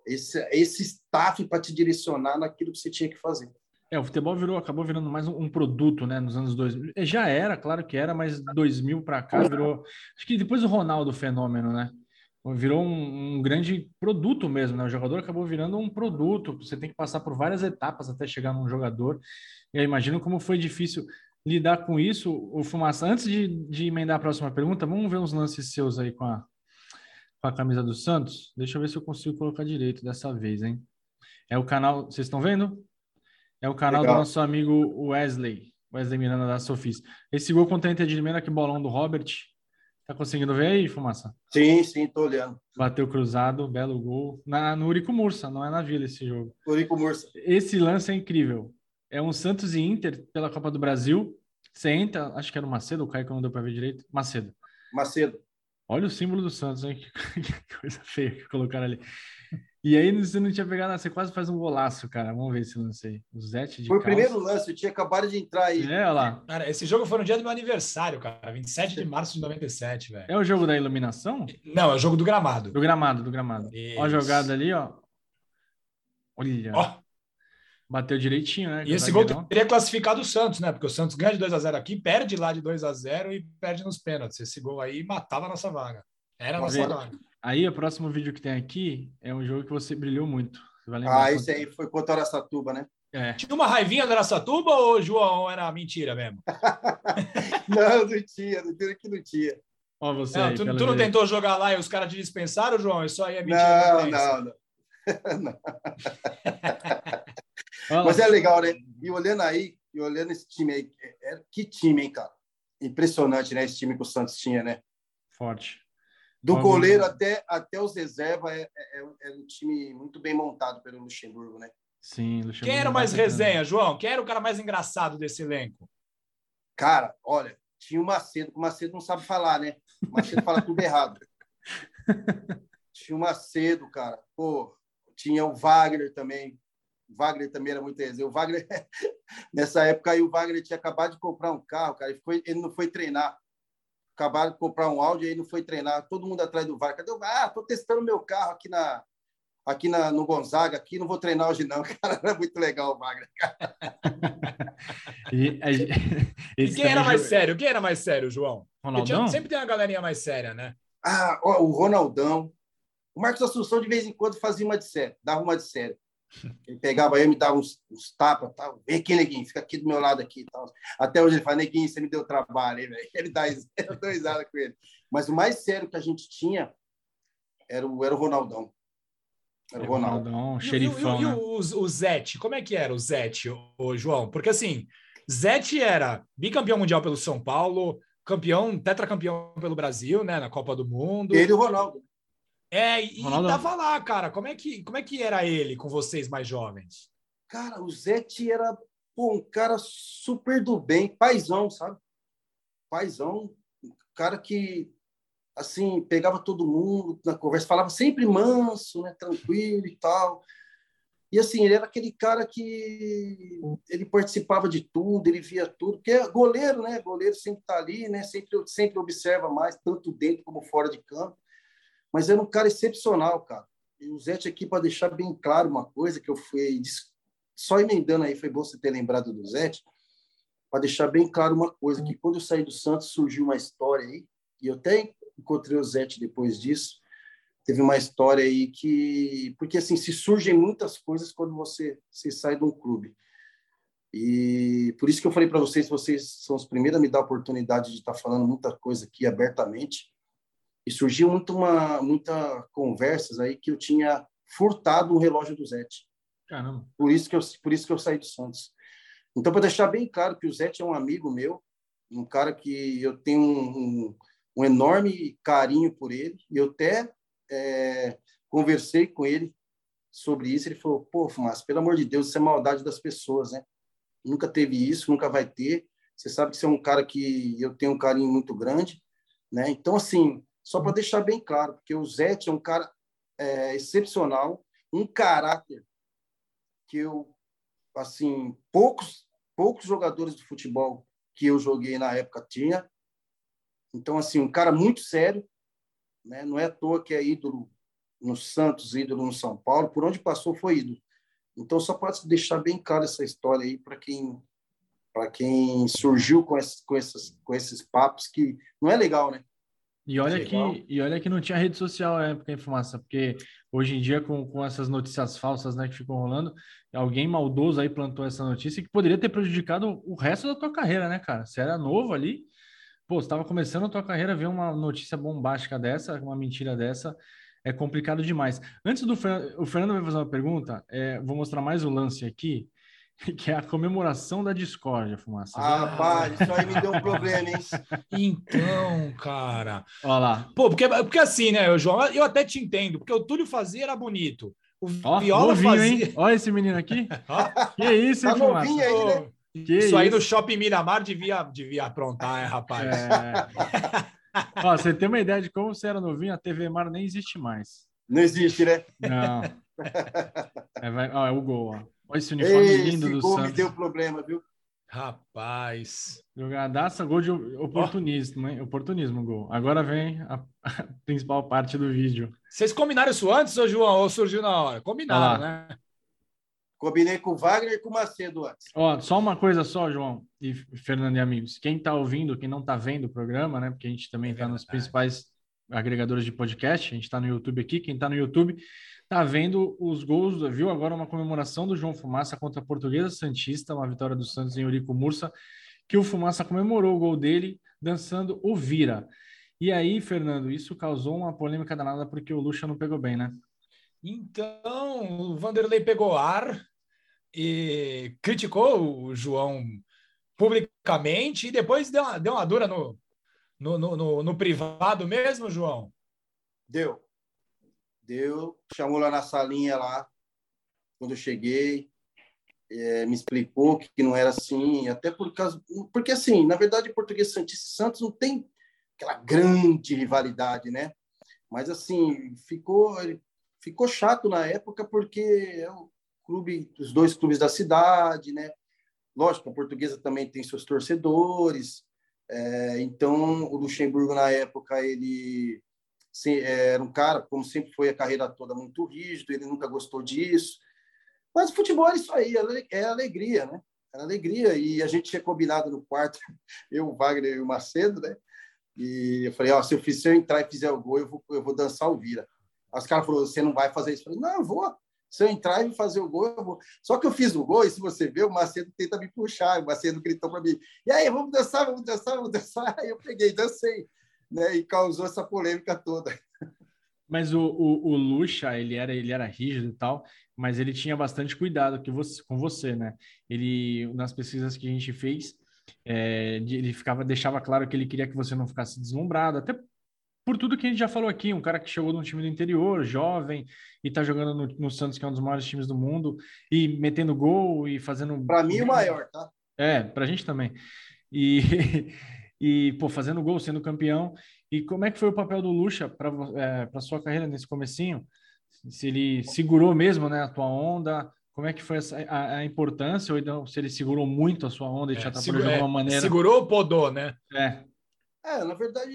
Esse, esse staff para te direcionar naquilo que você tinha que fazer. É, o futebol virou, acabou virando mais um, um produto, né? Nos anos 2000. É, já era, claro que era, mas 2000 para cá virou. Acho que depois do Ronaldo fenômeno, né? Virou um, um, grande produto mesmo, né? O jogador acabou virando um produto. Você tem que passar por várias etapas até chegar num jogador. E aí, imagino como foi difícil lidar com isso, o Fumaça. Antes de, de emendar a próxima pergunta, vamos ver uns lances seus aí com a, com a camisa do Santos. Deixa eu ver se eu consigo colocar direito dessa vez, hein? É o canal, vocês estão vendo? É o canal Legal. do nosso amigo Wesley, Wesley Miranda da Sofis. Esse gol contra a Inter de Limeira, que bolão do Robert. Tá conseguindo ver aí, Fumaça? Sim, sim, tô olhando. Bateu cruzado, belo gol. Na, no Urico Mursa, não é na Vila esse jogo. Urico Mursa. Esse lance é incrível. É um Santos e Inter pela Copa do Brasil. Você entra, acho que era o Macedo, o Caio que não deu para ver direito. Macedo. Macedo. Olha o símbolo do Santos, hein? Que coisa feia que colocaram ali. E aí você não tinha pegado nada, você quase faz um golaço, cara. Vamos ver esse lance aí. O Zete de Foi calça. o primeiro lance, eu tinha acabado de entrar aí. É, olha lá. Cara, esse jogo foi no dia do meu aniversário, cara. 27 de março de 97, velho. É o jogo da iluminação? Não, é o jogo do gramado. Do gramado, do gramado. Isso. Ó a jogada ali, ó. Olha. Ó. Bateu direitinho, né? E esse gol teria classificado o Santos, né? Porque o Santos ganha de 2 a 0 aqui, perde lá de 2 a 0 e perde nos pênaltis. Esse gol aí matava a nossa vaga. Era a nossa ver. vaga. Aí, o próximo vídeo que tem aqui é um jogo que você brilhou muito. Você ah, esse aí foi contra o Araçatuba, né? É. Tinha uma raivinha do Araçatuba ou, João, era mentira mesmo? não, não tinha. Não tinha que não tinha. Ó, você não, aí, tu, tu não tentou jogar lá e os caras te dispensaram, João? Isso aí é mentira. Não, não, não. Mas é legal, né? E olhando aí, e olhando esse time aí, é, é, que time, hein, cara? Impressionante, né? Esse time que o Santos tinha, né? Forte. Do goleiro até, até os reservas, é, é, é, um time muito bem montado pelo Luxemburgo, né? Sim, Luxemburgo. Quem era mais resenha, João? Quem era o cara mais engraçado desse elenco? Cara, olha, tinha o Macedo, o Macedo não sabe falar, né? O Macedo fala tudo errado. Tinha o Macedo, cara. Pô, tinha o Wagner também. O Wagner também era muito exemplo. O Wagner, nessa época aí, o Wagner tinha acabado de comprar um carro, cara. Ele, foi, ele não foi treinar. Acabaram de comprar um áudio e aí não foi treinar. Todo mundo atrás do Wagner. Cadê o Ah, tô testando meu carro aqui na, aqui na, no Gonzaga, aqui não vou treinar hoje não, cara, era muito legal o Wagner. e, a, e quem era mais sério? Quem era mais sério, João? Ronaldão? Tinha, sempre tem uma galerinha mais séria, né? Ah, ó, o Ronaldão. O Marcos Assunção, de vez em quando, fazia uma de sério, dava uma de sério. Ele pegava eu, me dava uns, uns tapas, tal. Vem aqui, neguinho, fica aqui do meu lado aqui. Tal. Até hoje ele fala, neguinho, você me deu trabalho, hein, velho. Ele dá risada com ele. Mas o mais sério que a gente tinha era o, era o Ronaldão. Era o Ronaldão, Ronaldão xerifão. E, e, e, né? o, o, Zete, como é que era o Zete, o João? Porque assim, Zete era bicampeão mundial pelo São Paulo, campeão, tetracampeão pelo Brasil, né, na Copa do Mundo. Ele e o Ronaldo. É, e Ronaldo. tava lá, cara. Como é que como é que era ele com vocês mais jovens? Cara, o Zete era pô, um cara super do bem, paizão, sabe? Paizão, um cara que assim, pegava todo mundo na conversa, falava sempre manso, né, tranquilo e tal. E assim, ele era aquele cara que ele participava de tudo, ele via tudo, porque é goleiro, né? Goleiro sempre está ali, né? Sempre, sempre observa mais, tanto dentro como fora de campo. Mas era um cara excepcional, cara. E o Zete aqui, para deixar bem claro uma coisa que eu fui só emendando aí, foi bom você ter lembrado do Zete, para deixar bem claro uma coisa, que quando eu saí do Santos surgiu uma história aí, e eu até encontrei o Zete depois disso, teve uma história aí que porque assim se surgem muitas coisas quando você se sai de um clube e por isso que eu falei para vocês vocês são os primeiros a me dar a oportunidade de estar tá falando muita coisa aqui abertamente e surgiu muito uma muita conversas aí que eu tinha furtado o relógio do Zete Caramba. por isso que eu por isso que eu saí do Santos então para deixar bem claro que o Zete é um amigo meu um cara que eu tenho um, um, um enorme carinho por ele e eu até é, conversei com ele sobre isso, ele falou, pô, Fumaça, pelo amor de Deus, isso é maldade das pessoas, né? Nunca teve isso, nunca vai ter. Você sabe que você é um cara que eu tenho um carinho muito grande, né? Então, assim, só para deixar bem claro, porque o Zete é um cara é, excepcional, um caráter que eu, assim, poucos, poucos jogadores de futebol que eu joguei na época tinha. Então, assim, um cara muito sério, né? Não é à toa que é ídolo no Santos, ídolo no São Paulo, por onde passou foi ídolo. Então, só pode deixar bem claro essa história aí para quem para quem surgiu com esses, com, esses, com esses papos que não é legal, né? E olha, que, e olha que não tinha rede social na época, informação, porque hoje em dia, com, com essas notícias falsas né, que ficam rolando, alguém maldoso aí plantou essa notícia que poderia ter prejudicado o resto da tua carreira, né, cara? Você era novo ali, pô, você estava começando a tua carreira, ver uma notícia bombástica dessa, uma mentira dessa, é complicado demais. Antes do Fernando, o Fernando vai fazer uma pergunta, é, vou mostrar mais o lance aqui, que é a comemoração da discórdia, Fumaça. Ah, rapaz, isso aí me deu um problema, hein? Então, cara. Olha lá. Pô, porque, porque assim, né, João, eu até te entendo, porque o Túlio fazia era bonito. O Ó, Viola novinho, fazia. Hein? Olha esse menino aqui. que isso, hein, tá Fumaça? Aí, né? Que isso, isso aí no Shopping Miramar devia, devia aprontar, é, rapaz? É... Ó, você tem uma ideia de como você era novinho, a TV Mar nem existe mais. Não existe, né? Não. É, vai... ó, é o gol, ó. Olha esse uniforme Ei, lindo esse do Santos. deu problema, viu? Rapaz. Jogadaça, gol de oportunismo, oh. hein? Oportunismo, gol. Agora vem a, a, principal parte do vídeo. Vocês combinaram isso antes, ou João? Ou surgiu na hora? Combinaram, né? Combinei com o Wagner e com o Macedo antes. Ó, só uma coisa só, João e Fernando e amigos. Quem está ouvindo, quem não está vendo o programa, né? Porque a gente também está é nos principais agregadores de podcast. A gente está no YouTube aqui. Quem está no YouTube está vendo os gols, viu agora uma comemoração do João Fumaça contra a Portuguesa Santista, uma vitória do Santos em Eurico Mursa, que o Fumaça comemorou o gol dele dançando o Vira. E aí, Fernando, isso causou uma polêmica danada porque o Lucha não pegou bem, né? Então, o Vanderlei pegou ar, e criticou o João publicamente e depois deu uma, deu uma dura no, no, no, no, privado mesmo, João? Deu. Deu. Chamou lá na salinha lá, quando eu cheguei. é, me explicou que não era assim, até por causa. Porque, assim, na verdade, Português Santista e Santos não tem aquela grande rivalidade, né? Mas, assim, ficou, ficou chato na época porque é o clube, os dois clubes da cidade, né? Lógico, a portuguesa também tem seus torcedores. É, então, o Luxemburgo, na época, ele era um cara, como sempre foi a carreira toda, muito rígido, ele nunca gostou disso. Mas o futebol é isso aí, é alegria, né? Era alegria. E a gente tinha combinado no quarto, eu, o Wagner e o Macedo, né? E eu falei, ó, se eu, fiz, se eu entrar e fizer o gol, eu vou, eu vou dançar o vira. Aí os caras falaram, você não vai fazer isso? Eu falei, não, eu vou. Se eu entrar e fazer o gol, eu vou. Só que eu fiz o gol, e se você ver, o Macedo tenta me puxar. O Macedo gritou para mim: e aí, vamos dançar, vamos dançar, vamos dançar. Aí eu peguei, dancei, né? E causou essa polêmica toda. Mas o, o, o Lucha, ele era, ele era rígido e tal, mas ele tinha bastante cuidado que você, com você, né? Ele, nas pesquisas que a gente fez, é, ele ficava, deixava claro que ele queria que você não ficasse deslumbrado, até por tudo que a gente já falou aqui, um cara que chegou no time do interior, jovem, e tá jogando no, no Santos, que é um dos maiores times do mundo, e metendo gol e fazendo. Para mim, o maior, tá? É, pra gente também. E, e pô, fazendo gol, sendo campeão. E como é que foi o papel do Lucha para é, para sua carreira nesse comecinho? Se ele segurou mesmo, né, a tua onda? Como é que foi essa, a, a importância? Ou então, se ele segurou muito a sua onda e é, te atrapalhou de alguma é, maneira? Segurou ou podou, né? É. É, na verdade,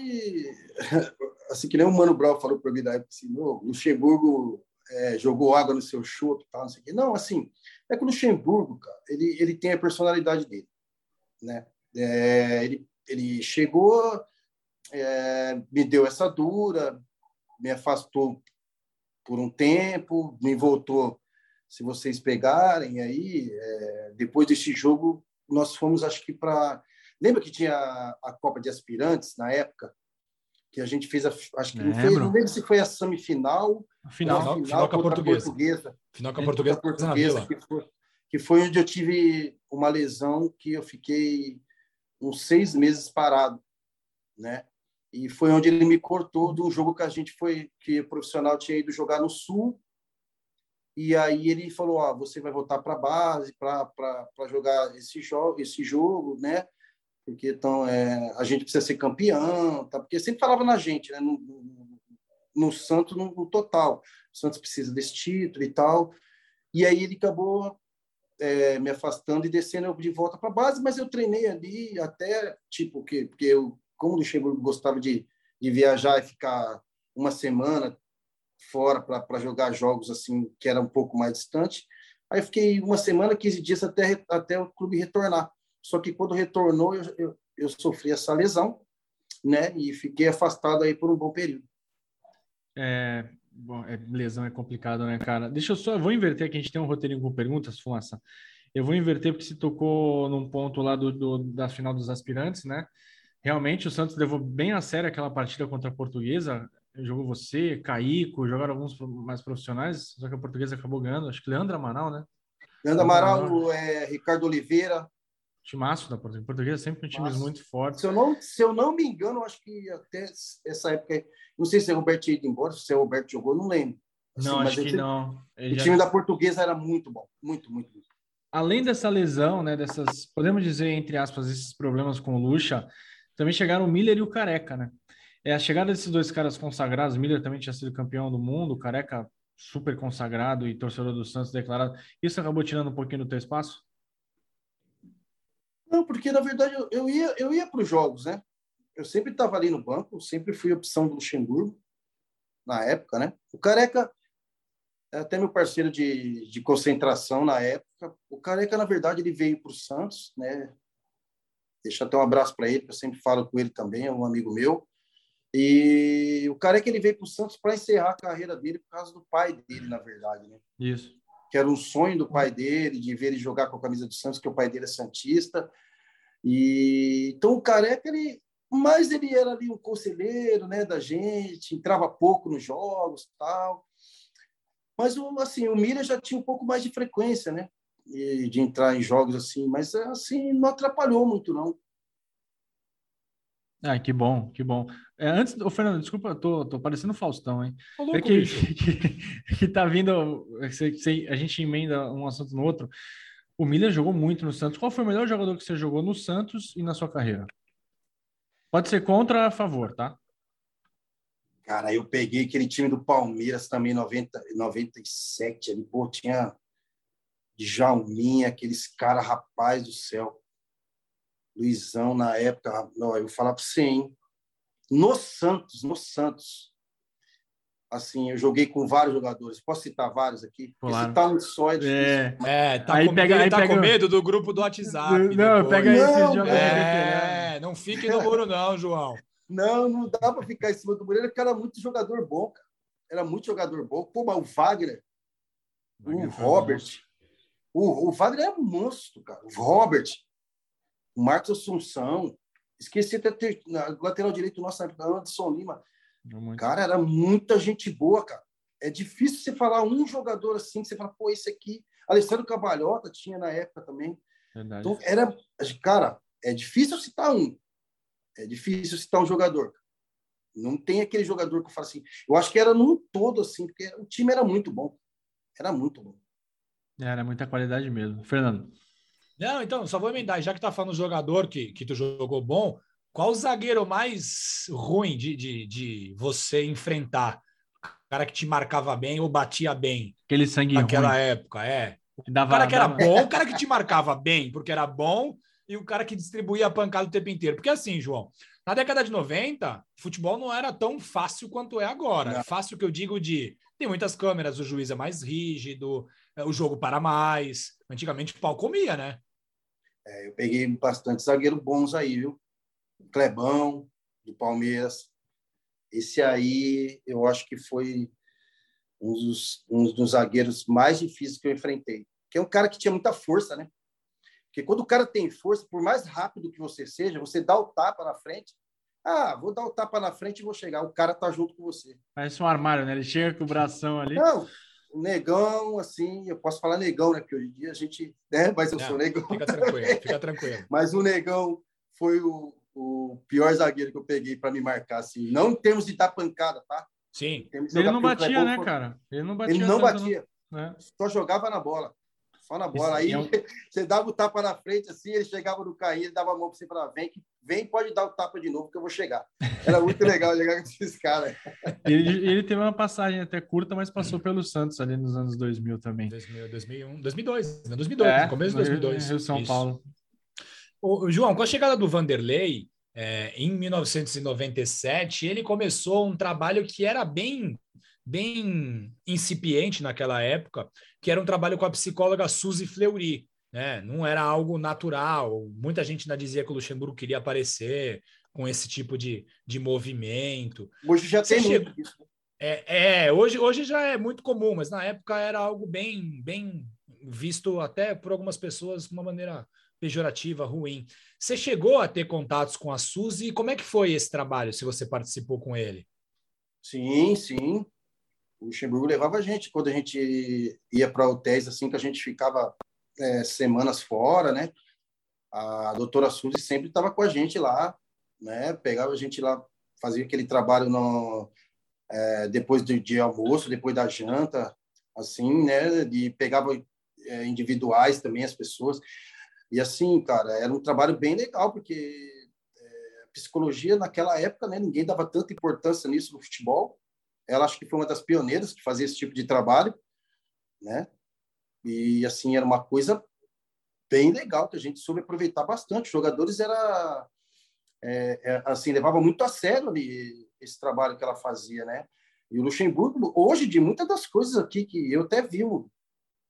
assim que nem o Mano Brown falou para mim na época, assim, o Luxemburgo é, jogou água no seu chope tal, não sei o quê. Não, assim, é que o Luxemburgo, cara, ele, ele tem a personalidade dele, né? É, ele, ele chegou, é, me deu essa dura, me afastou por um tempo, me voltou, se vocês pegarem aí, é, depois desse jogo, nós fomos, acho que para Lembra que tinha a Copa de Aspirantes na época? Que a gente fez, a, acho que não, fez, não lembro se foi a semifinal. Final, final, final com a portuguesa. portuguesa. Final com a portuguesa, portuguesa que, foi, que foi onde eu tive uma lesão que eu fiquei uns seis meses parado, né? E foi onde ele me cortou do jogo que a gente foi, que o profissional tinha ido jogar no Sul. E aí ele falou: Ó, você vai voltar para a base para jogar esse jogo, esse jogo, né? porque então, é, a gente precisa ser campeão, tá? porque sempre falava na gente, né? no, no, no Santos, no, no, total. O Santos precisa desse título e tal. E aí ele acabou é, me afastando e descendo de volta para a base, mas eu treinei ali até, tipo, que, porque eu, como o Luxemburgo gostava de, de viajar e ficar uma semana fora para jogar jogos assim que era um pouco mais distante, aí fiquei uma semana, 15 dias até, até o clube retornar. Só que quando retornou, eu, eu, eu sofri essa lesão, né? E fiquei afastado aí por um bom período. É, bom, é, lesão é complicado, né, cara? Deixa eu só, eu vou inverter aqui, a gente tem um roteirinho com perguntas, Fumaça. Eu vou inverter porque se tocou num ponto lá do, do, da final dos aspirantes, né? Realmente o Santos levou bem a sério aquela partida contra a Portuguesa. Jogou você, Caíco, jogaram alguns mais profissionais, só que a Portuguesa acabou ganhando. Acho que Leandro Amaral, né? Leandro Amaral, é, Ricardo Oliveira, Timaço da Portuguesa. Portuguesa sempre um times muito fortes. Se eu, não, se eu não me engano, acho que até essa época. Não sei se o Roberto tinha ido embora, se o Roberto jogou, não lembro. Assim, não, acho que não. Ele o já... time da Portuguesa era muito bom. Muito, muito, muito. Além dessa lesão, né, dessas, podemos dizer, entre aspas, esses problemas com o Lucha, também chegaram o Miller e o Careca, né? É, a chegada desses dois caras consagrados, Miller também tinha sido campeão do mundo, o Careca super consagrado e torcedor do Santos declarado. Isso acabou tirando um pouquinho do teu espaço? Não, porque na verdade eu, eu ia, eu ia para os jogos, né? Eu sempre estava ali no banco, sempre fui opção do Luxemburgo, na época, né? O Careca até meu parceiro de, de concentração na época. O Careca, na verdade, ele veio para o Santos, né? Deixa até um abraço para ele, que eu sempre falo com ele também, é um amigo meu. E o Careca ele veio para o Santos para encerrar a carreira dele por causa do pai dele, na verdade, né? Isso que era um sonho do pai dele, de ver ele jogar com a camisa do Santos, que o pai dele é santista. E então o Careca ele mas ele era ali um conselheiro, né, da gente, entrava pouco nos jogos, tal. Mas o assim, o Mira já tinha um pouco mais de frequência, né, de entrar em jogos assim, mas assim não atrapalhou muito não. Ah, que bom, que bom. É, antes, ô, Fernando, desculpa, tô, tô parecendo Faustão, hein? Louco, é que, que, que, tá vindo, a gente emenda um assunto no outro. O Miller jogou muito no Santos. Qual foi o melhor jogador que você jogou no Santos e na sua carreira? Pode ser contra ou a favor, tá? Cara, eu peguei aquele time do Palmeiras também, 90, 97, ali, pô, tinha Djalminha, aqueles caras, rapaz do céu. Luizão, na época, não, eu vou falar para você, hein? No Santos, no Santos. Assim, eu joguei com vários jogadores. Posso citar vários aqui? Claro. Citar um só é difícil. É, é tá, Aí com, pega- ele aí tá pega- com medo do grupo do WhatsApp. Não, depois. pega esses Não, jogos É, não fique no muro não, João. Não, não dá para ficar em cima do Moreira, porque era muito jogador bom, cara. Era muito jogador bom. Pô, mas o Wagner, o Robert. O, o Wagner é um monstro, cara. O Robert, o Marcos Assunção. Esqueci até ter, na lateral direito nosso, Anderson Lima. Muito. Cara, era muita gente boa, cara. É difícil você falar um jogador assim, que você fala, pô, esse aqui. Alessandro Cavalhota tinha na época também. Verdade. Então, era. Cara, é difícil citar um. É difícil citar um jogador. Não tem aquele jogador que eu falo assim. Eu acho que era num todo, assim, porque o time era muito bom. Era muito bom. Era muita qualidade mesmo. Fernando. Não, então, só vou emendar. Já que tá falando jogador que, que tu jogou bom, qual o zagueiro mais ruim de, de, de você enfrentar? O cara que te marcava bem ou batia bem Aquele sangue naquela ruim. época, é. que O Dava, cara que era dava- bom, o cara que te marcava bem, porque era bom, e o cara que distribuía a pancada o tempo inteiro. Porque assim, João, na década de 90, futebol não era tão fácil quanto é agora. Não. Fácil que eu digo de tem muitas câmeras, o juiz é mais rígido, é, o jogo para mais. Antigamente o pau comia, né? É, eu peguei bastante zagueiro bons aí, viu? O Clebão, do Palmeiras. Esse aí, eu acho que foi um dos, um dos zagueiros mais difíceis que eu enfrentei. Que é um cara que tinha muita força, né? Porque quando o cara tem força, por mais rápido que você seja, você dá o tapa na frente. Ah, vou dar o tapa na frente e vou chegar. O cara tá junto com você. Parece um armário, né? Ele chega com o bração ali. Não, negão, assim, eu posso falar negão, né? Porque hoje em dia a gente. Né? Mas eu Não, sou negão. Fica tranquilo, fica tranquilo. Mas o Negão foi o, o pior zagueiro que eu peguei para me marcar, assim. Não em termos de dar pancada, tá? Sim. Ele não batia, né, cara? Ele não batia. Ele não batia, né? só jogava na bola. Só na bola. Aí é você dava o tapa na frente, assim, ele chegava no carrinho, ele dava a mão para você e falava: vem, que- vem, pode dar o tapa de novo, que eu vou chegar. Era muito legal jogar com esses caras. Ele, ele teve uma passagem até curta, mas passou pelo Santos ali nos anos 2000 também. 2000, 2001, 2002, né? 2002, É, no começo de no Rio- 2002. Rio São Isso. Paulo. Ô, João, com a chegada do Vanderlei, é, em 1997, ele começou um trabalho que era bem, bem incipiente naquela época, que era um trabalho com a psicóloga Suzy Fleury. Né? Não era algo natural. Muita gente ainda dizia que o Luxemburgo queria aparecer com esse tipo de, de movimento. Hoje já Você tem muito disso. É, é, hoje, hoje já é muito comum, mas na época era algo bem, bem visto até por algumas pessoas de uma maneira pejorativa, ruim. Você chegou a ter contatos com a Suzy e como é que foi esse trabalho, se você participou com ele? Sim, sim. O Luxemburgo levava a gente quando a gente ia para hotéis, assim, que a gente ficava é, semanas fora, né? A doutora Suzy sempre estava com a gente lá, né? Pegava a gente lá, fazia aquele trabalho no, é, depois do dia almoço, depois da janta, assim, né? De pegava é, individuais também as pessoas. E assim, cara, era um trabalho bem legal, porque é, psicologia naquela época, né? Ninguém dava tanta importância nisso no futebol. Ela acho que foi uma das pioneiras que fazia esse tipo de trabalho, né? E assim era uma coisa bem legal que a gente soube aproveitar bastante. Os jogadores era é, é, assim levava muito a sério ali esse trabalho que ela fazia, né? E o Luxemburgo hoje de muitas das coisas aqui que eu até vi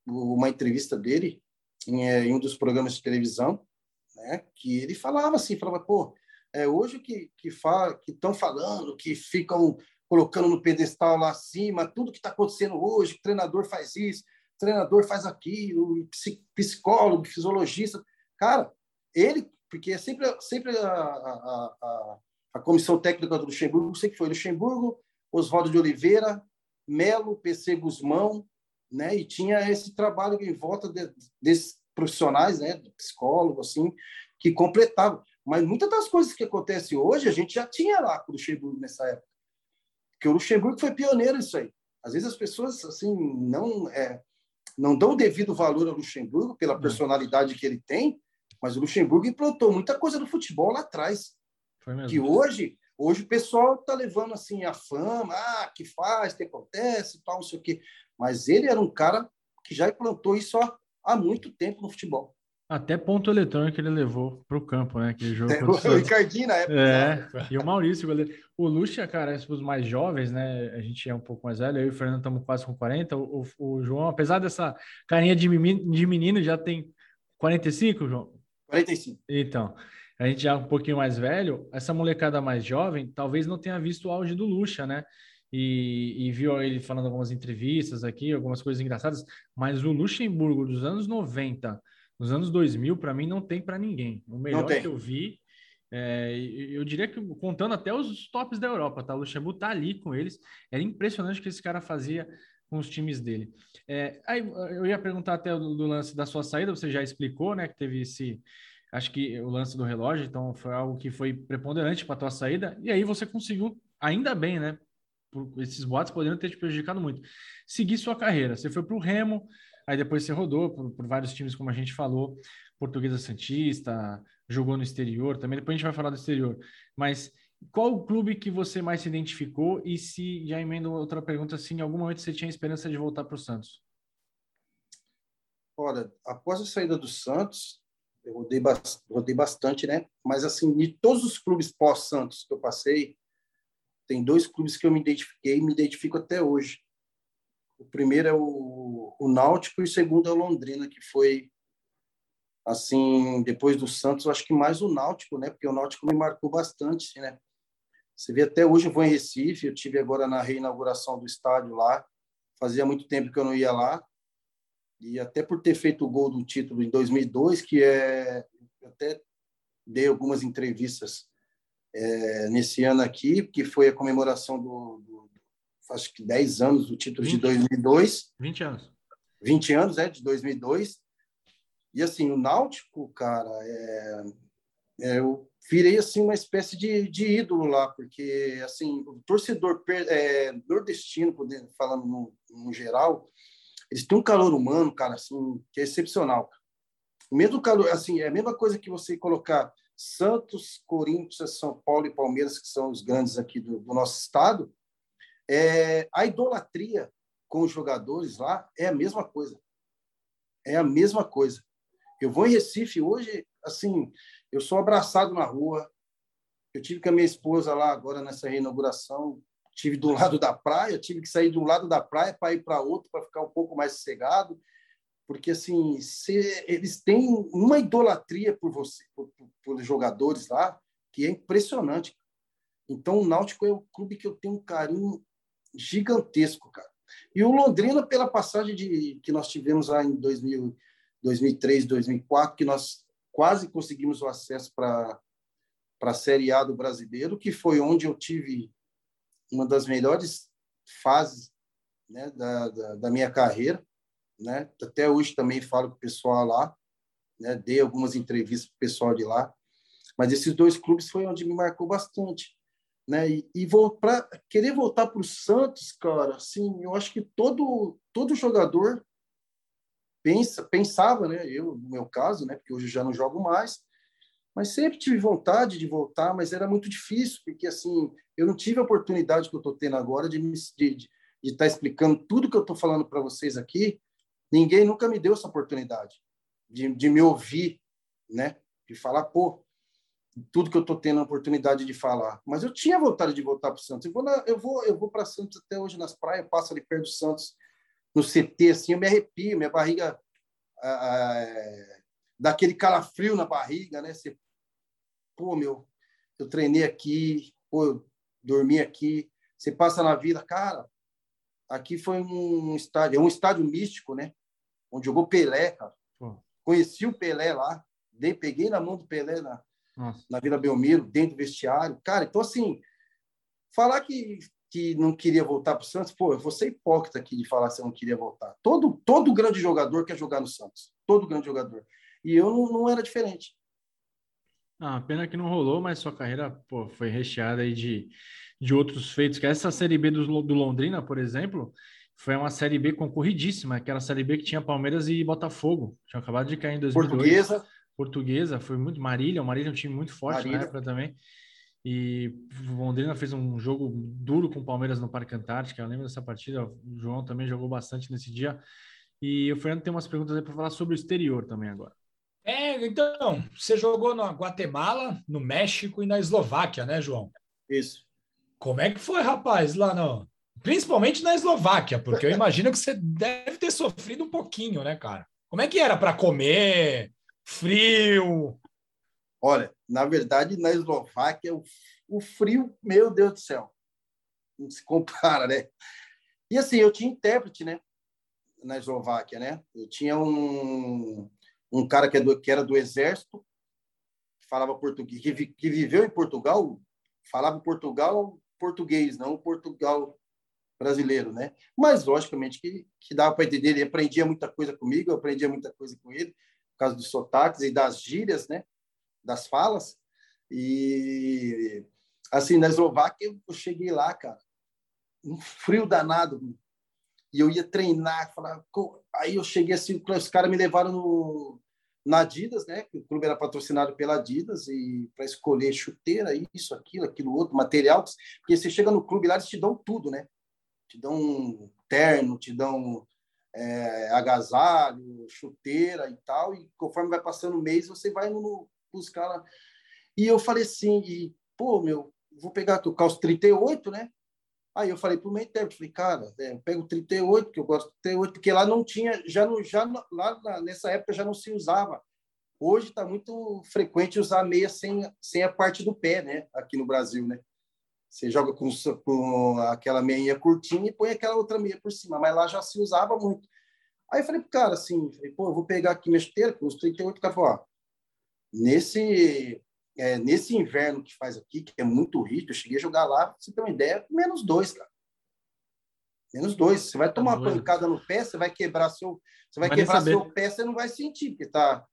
uma entrevista dele em, é, em um dos programas de televisão, né? Que ele falava assim, falava pô, é hoje que que fa, que estão falando, que ficam colocando no pedestal lá acima, tudo que está acontecendo hoje, o treinador faz isso, o treinador faz aquilo, psi- psicólogo, fisiologista. Cara, ele, porque é sempre, sempre a, a, a, a comissão técnica do Luxemburgo, sei que foi Luxemburgo, Oswaldo de Oliveira, Melo, PC Guzmão, né? E tinha esse trabalho em volta de, desses profissionais, né? Psicólogo, assim, que completavam. Mas muitas das coisas que acontecem hoje, a gente já tinha lá com o Luxemburgo nessa época. Porque o Luxemburgo foi pioneiro nisso aí. Às vezes as pessoas, assim, não... É, não dão o devido valor ao Luxemburgo pela personalidade que ele tem, mas o Luxemburgo implantou muita coisa do futebol lá atrás. Que hoje, hoje o pessoal está levando assim a fama, ah, que faz, que acontece, tal, não sei o quê. Mas ele era um cara que já implantou isso há, há muito tempo no futebol. Até ponto eletrônico ele levou para o campo, né? Aquele jogo. o Ricardinho na época. É, né? e o Maurício, o goleiro. O Lucha, cara, é os mais jovens, né? A gente é um pouco mais velho, eu e o Fernando estamos quase com 40. O, o, João, apesar dessa carinha de menino, de menino, já tem 45, João? 45. Então, a gente já é um pouquinho mais velho, essa molecada mais jovem talvez não tenha visto o auge do Lucha, né? E, e, viu ele falando algumas entrevistas aqui, algumas coisas engraçadas, mas o Luxemburgo dos anos 90 nos anos 2000, para mim, não tem para ninguém. O melhor que eu vi, é, eu diria que contando até os tops da Europa, tá? O Luxemburgo tá ali com eles. Era impressionante o que esse cara fazia com os times dele. É, aí eu ia perguntar até do, do, lance da sua saída, você já explicou, né? Que teve esse. Acho que o lance do relógio, então foi algo que foi preponderante para a tua saída, e aí você conseguiu, ainda bem, né? Por, esses boatos poderiam ter te prejudicado muito. Seguir sua carreira. Você foi para o Remo, Aí depois você rodou por, por vários times, como a gente falou, Portuguesa Santista, jogou no exterior também. Depois a gente vai falar do exterior. Mas qual o clube que você mais se identificou? E se já emendo outra pergunta, se em algum momento você tinha esperança de voltar para o Santos? Olha, após a saída do Santos, eu rodei, rodei bastante, né? Mas, assim, de todos os clubes pós-Santos que eu passei, tem dois clubes que eu me identifiquei e me identifico até hoje. O primeiro é o, o Náutico e o segundo é o Londrina, que foi assim, depois do Santos, eu acho que mais o Náutico, né? Porque o Náutico me marcou bastante, né? Você vê até hoje eu vou em Recife, eu tive agora na reinauguração do estádio lá. Fazia muito tempo que eu não ia lá. E até por ter feito o gol do título em 2002, que é até dei algumas entrevistas é, nesse ano aqui, que foi a comemoração do, acho que 10 anos do título 20, de 2002. 20 anos. 20 anos, é, de 2002. E, assim, o Náutico, cara, é, é, eu virei, assim, uma espécie de, de ídolo lá, porque, assim, o torcedor é, nordestino, falando no, no geral, eles têm um calor humano, cara, assim, que é excepcional. O mesmo calor, assim, é a mesma coisa que você colocar Santos, Corinthians, São Paulo e Palmeiras, que são os grandes aqui do, do nosso estado, é, a idolatria com os jogadores lá é a mesma coisa. É a mesma coisa. Eu vou em Recife hoje, assim, eu sou abraçado na rua. Eu tive com a minha esposa lá agora nessa reinauguração. Tive do lado da praia, tive que sair de um lado da praia para ir para outro para ficar um pouco mais sossegado, porque assim, se, eles têm uma idolatria por você, por, por, por jogadores lá, que é impressionante. Então, o Náutico é o clube que eu tenho um carinho gigantesco, cara. E o Londrina, pela passagem de, que nós tivemos lá em 2000, 2003, 2004, que nós quase conseguimos o acesso para a Série A do Brasileiro, que foi onde eu tive uma das melhores fases né, da, da, da, minha carreira. Né? Até hoje também falo com o pessoal lá, né? dei algumas entrevistas para o pessoal de lá. Mas esses dois clubes foi onde me marcou bastante né? E, e querer voltar para o Santos, cara, assim, eu acho que todo todo jogador pensa, pensava, né? Eu, no meu caso, né? Porque hoje já não jogo mais, mas sempre tive vontade de voltar, mas era muito difícil, porque assim, eu não tive a oportunidade que eu estou tendo agora de estar tá explicando tudo que eu estou falando para vocês aqui. Ninguém nunca me deu essa oportunidade de, de me ouvir, né? De falar, pô, tudo que eu estou tendo a oportunidade de falar. Mas eu tinha vontade de voltar para o Santos. Eu vou, na, eu vou, eu vou para Santos até hoje nas praias, passo ali perto do Santos, no CT, assim, eu me arrepio, minha barriga ah, é, dá aquele calafrio na barriga, né? Você, pô, meu, eu treinei aqui, pô, eu dormi aqui. Você passa na vida, cara. Aqui foi um estádio, é um estádio místico, né? Onde jogou Pelé, cara. Pô. Conheci o Pelé lá, dei, peguei na mão do Pelé na, nossa. na Vila Belmiro, dentro do vestiário. Cara, então, assim, falar que, que não queria voltar para o Santos, pô, eu vou ser hipócrita aqui de falar se eu não queria voltar. Todo, todo grande jogador quer jogar no Santos. Todo grande jogador. E eu não, não era diferente. Ah, pena que não rolou, mas sua carreira pô, foi recheada aí de, de outros feitos. Que essa Série B do, do Londrina, por exemplo, foi uma Série B concorridíssima, aquela Série B que tinha Palmeiras e Botafogo. Tinha acabado de cair em 2002. Portuguesa. Portuguesa, foi muito. Marília, o Marília é um time muito forte Marília. na época também. E o Londrina fez um jogo duro com o Palmeiras no Parque Antártica. Eu lembro dessa partida. O João também jogou bastante nesse dia. E o Fernando tem umas perguntas aí para falar sobre o exterior também agora. É, então, você jogou na Guatemala, no México e na Eslováquia, né, João? Isso. Como é que foi, rapaz, lá no. Principalmente na Eslováquia, porque eu imagino que você deve ter sofrido um pouquinho, né, cara? Como é que era para comer? Frio? Olha, na verdade, na Eslováquia, o, o frio, meu Deus do céu, não se compara, né? E assim, eu tinha intérprete, né? Na Eslováquia, né? Eu tinha um, um cara que, é do, que era do exército, que falava português, que, que viveu em Portugal, falava Portugal português, não Portugal brasileiro, né? Mas, logicamente, que, que dava para entender. Ele aprendia muita coisa comigo, eu aprendia muita coisa com ele, causa dos sotaques e das gírias, né? Das falas. E, assim, na Eslováquia, eu cheguei lá, cara, um frio danado. E eu ia treinar, falar, aí eu cheguei assim, os caras me levaram no, na Adidas, né? O clube era patrocinado pela Adidas e para escolher chuteira, isso, aquilo, aquilo outro, material, porque você chega no clube lá eles te dão tudo, né? Te dão um terno, te dão é, agasalho, chuteira e tal, e conforme vai passando o mês você vai no, buscar lá. E eu falei assim, e, pô, meu, vou pegar aqui o calço 38, né? Aí eu falei para o meu intérprete, falei, cara, é, eu pego 38, que eu gosto de 38, porque lá não tinha, já não, já lá nessa época já não se usava. Hoje está muito frequente usar meia sem, sem a parte do pé, né? Aqui no Brasil, né? Você joga com, com aquela meia curtinha e põe aquela outra meia por cima, mas lá já se usava muito. Aí eu falei pro cara assim, falei, pô, eu vou pegar aqui minha chuteira, com os 38, o cara falou, ó, nesse é, nesse inverno que faz aqui, que é muito rígido, eu cheguei a jogar lá, pra você ter uma ideia, menos dois, cara. Menos dois. Você vai tomar tá uma pancada no pé, você vai quebrar seu, você vai, vai quebrar seu pé, você não vai sentir, porque tá,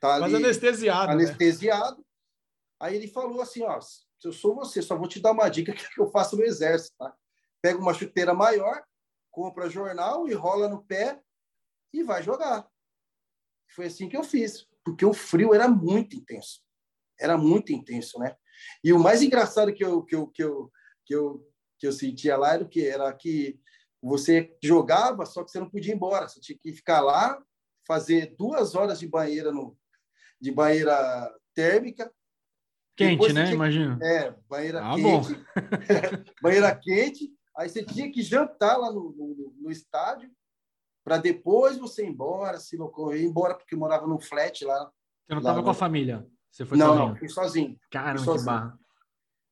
tá ali, Mas anestesiado. Anestesiado. Né? Aí ele falou assim, ó, eu sou você, só vou te dar uma dica que eu faço no exército, tá? Pega uma chuteira maior, compra jornal, enrola no pé e vai jogar. Foi assim que eu fiz, porque o frio era muito intenso era muito intenso, né? E o mais engraçado que eu, que eu, que eu, que eu, que eu sentia lá era que? Era que você jogava, só que você não podia ir embora. Você tinha que ficar lá, fazer duas horas de banheira, no, de banheira térmica. Quente, né? Tinha, Imagina. É, banheira ah, quente. banheira quente. Aí você tinha que jantar lá no, no, no estádio para depois você ir embora, se locomover, ir embora, porque morava num flat lá. Você não estava com a família? Você foi não, sozinho? Não, fui sozinho. Caramba, fui sozinho. que barra.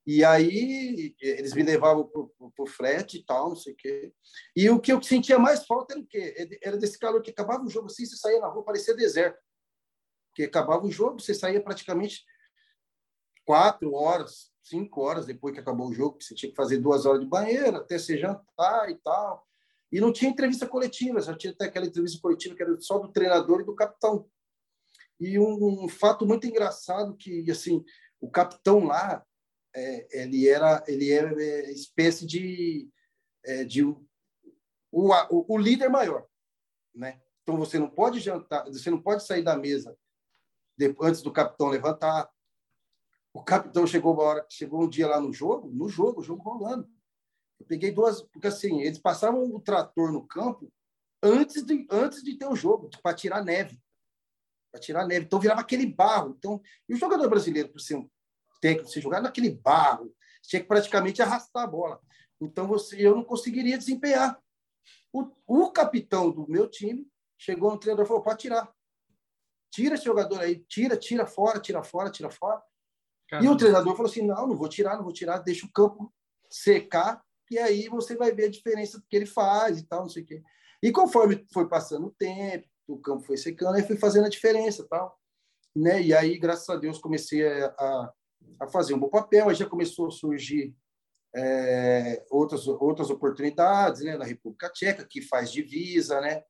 E aí eles me levavam pro, pro, pro frete e tal, não sei o quê. E o que eu sentia mais falta era o quê? Era desse calor que acabava o jogo assim, você saía na rua, parecia deserto. Porque acabava o jogo, você saía praticamente quatro horas, cinco horas depois que acabou o jogo, você tinha que fazer duas horas de banheiro, até você jantar e tal. E não tinha entrevista coletiva, só tinha até aquela entrevista coletiva que era só do treinador e do capitão. E um, um fato muito engraçado que, assim, o capitão lá, é, ele era ele era é, espécie de, é, de o, o, o, líder maior, né? Então você não pode jantar, você não pode sair da mesa antes do capitão levantar. O capitão chegou uma hora, chegou um dia lá no jogo, no jogo, o jogo rolando. Eu peguei duas, porque assim, eles passavam o trator no campo antes de antes de ter o jogo, para tirar neve para tirar neve. Então virava aquele barro. Então, e o jogador brasileiro, por ser um técnico, você jogar naquele barro, tinha que praticamente arrastar a bola. Então você, eu não conseguiria desempenhar. O, o capitão do meu time chegou no treinador e falou: pode tirar. Tira esse jogador aí, tira, tira fora, tira fora, tira fora. Caramba. E o treinador falou assim: não, não vou tirar, não vou tirar, deixa o campo secar, e aí você vai ver a diferença que ele faz e tal, não sei o quê. E conforme foi passando o tempo, o campo foi secando, aí fui fazendo a diferença tal. Né? E aí, graças a Deus, comecei a, a fazer um bom papel, aí já começou a surgir é, outras, outras oportunidades né? na República Tcheca, que faz divisa, né?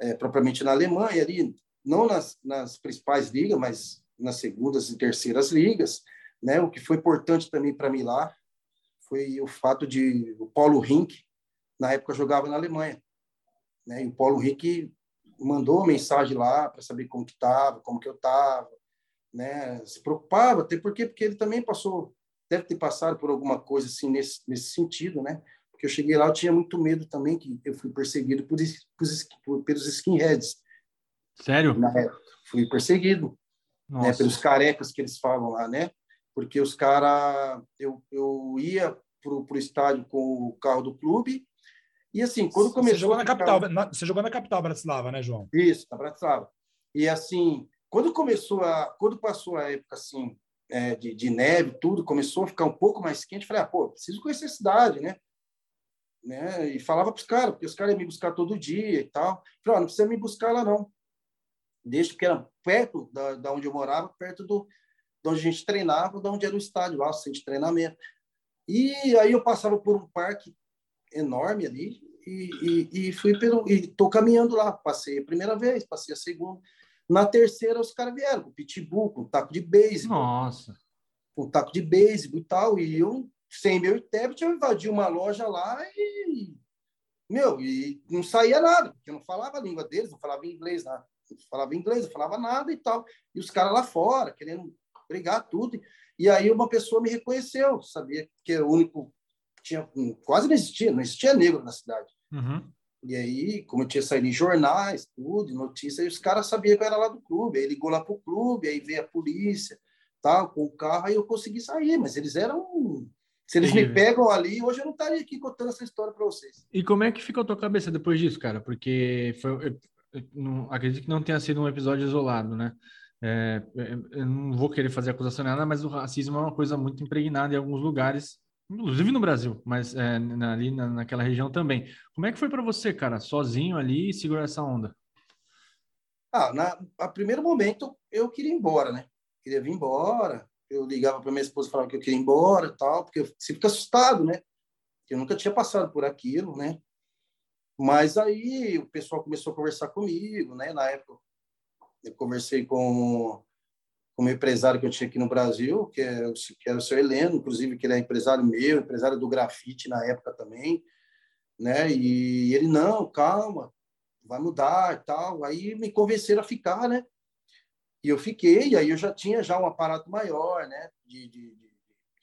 É, propriamente na Alemanha, ali, não nas, nas principais ligas, mas nas segundas e terceiras ligas. Né? O que foi importante também para mim lá foi o fato de o Paulo Rink, na época jogava na Alemanha. Né? E o Paulo Henrique mandou mensagem lá para saber como que estava, como que eu estava, né? Se preocupava, até porque porque ele também passou, deve ter passado por alguma coisa assim nesse nesse sentido, né? Porque eu cheguei lá, eu tinha muito medo também que eu fui perseguido por, por pelos skinheads. Sério? Na época, fui perseguido, né? Pelos carecas que eles falam lá, né? Porque os caras, eu, eu ia pro, pro estádio com o carro do clube e assim, quando começou. Você jogou na capital, na, você jogou na capital Bratislava, né, João? Isso, na Bratislava. E assim, quando começou a. Quando passou a época assim, é, de, de, neve, tudo, começou a ficar um pouco mais quente, falei, ah, pô, preciso conhecer a cidade, né? né? E falava para os caras, porque os caras iam me buscar todo dia e tal. Falei, oh, não precisa me buscar lá, não. Desde que era perto da, da onde eu morava, perto do de onde a gente treinava, de onde era o estádio lá, o centro de treinamento. E aí eu passava por um parque enorme ali, e, e, e fui pelo e tô caminhando lá. Passei a primeira vez, passei a segunda. Na terceira, os caras vieram com pitbull, com taco de beisebol. Nossa! Com taco de beisebol e tal. E eu, sem meu intérprete, eu invadi uma loja lá e. Meu, e não saía nada, porque eu não falava a língua deles, não falava inglês, nada. Falava inglês, não falava nada e tal. E os caras lá fora, querendo brigar tudo. E aí uma pessoa me reconheceu, sabia que era o único. Tinha, quase não existia, não existia negro na cidade. Uhum. E aí, como eu tinha saído em jornais, tudo, notícias, os caras sabiam que eu era lá do clube. Aí ligou lá pro clube, aí veio a polícia, tal, com o carro, aí eu consegui sair. Mas eles eram. Se eles me pegam ali, hoje eu não estaria aqui contando essa história para vocês. E como é que ficou a tua cabeça depois disso, cara? Porque foi, não, acredito que não tenha sido um episódio isolado, né? É, eu não vou querer fazer acusação nada, mas o racismo é uma coisa muito impregnada em alguns lugares inclusive no Brasil, mas é, ali na, naquela região também. Como é que foi para você, cara, sozinho ali segurar essa onda? Ah, na a primeiro momento eu queria ir embora, né? Queria vir embora. Eu ligava para minha esposa e falava que eu queria ir embora, e tal, porque você fica assustado, né? Eu nunca tinha passado por aquilo, né? Mas aí o pessoal começou a conversar comigo, né? Na época eu conversei com como empresário que eu tinha aqui no Brasil, que, é, que era o seu Heleno, inclusive, que ele é empresário meu, empresário do grafite na época também, né? E ele, não, calma, vai mudar e tal. Aí me convenceram a ficar, né? E eu fiquei, e aí eu já tinha já um aparato maior, né? De, de,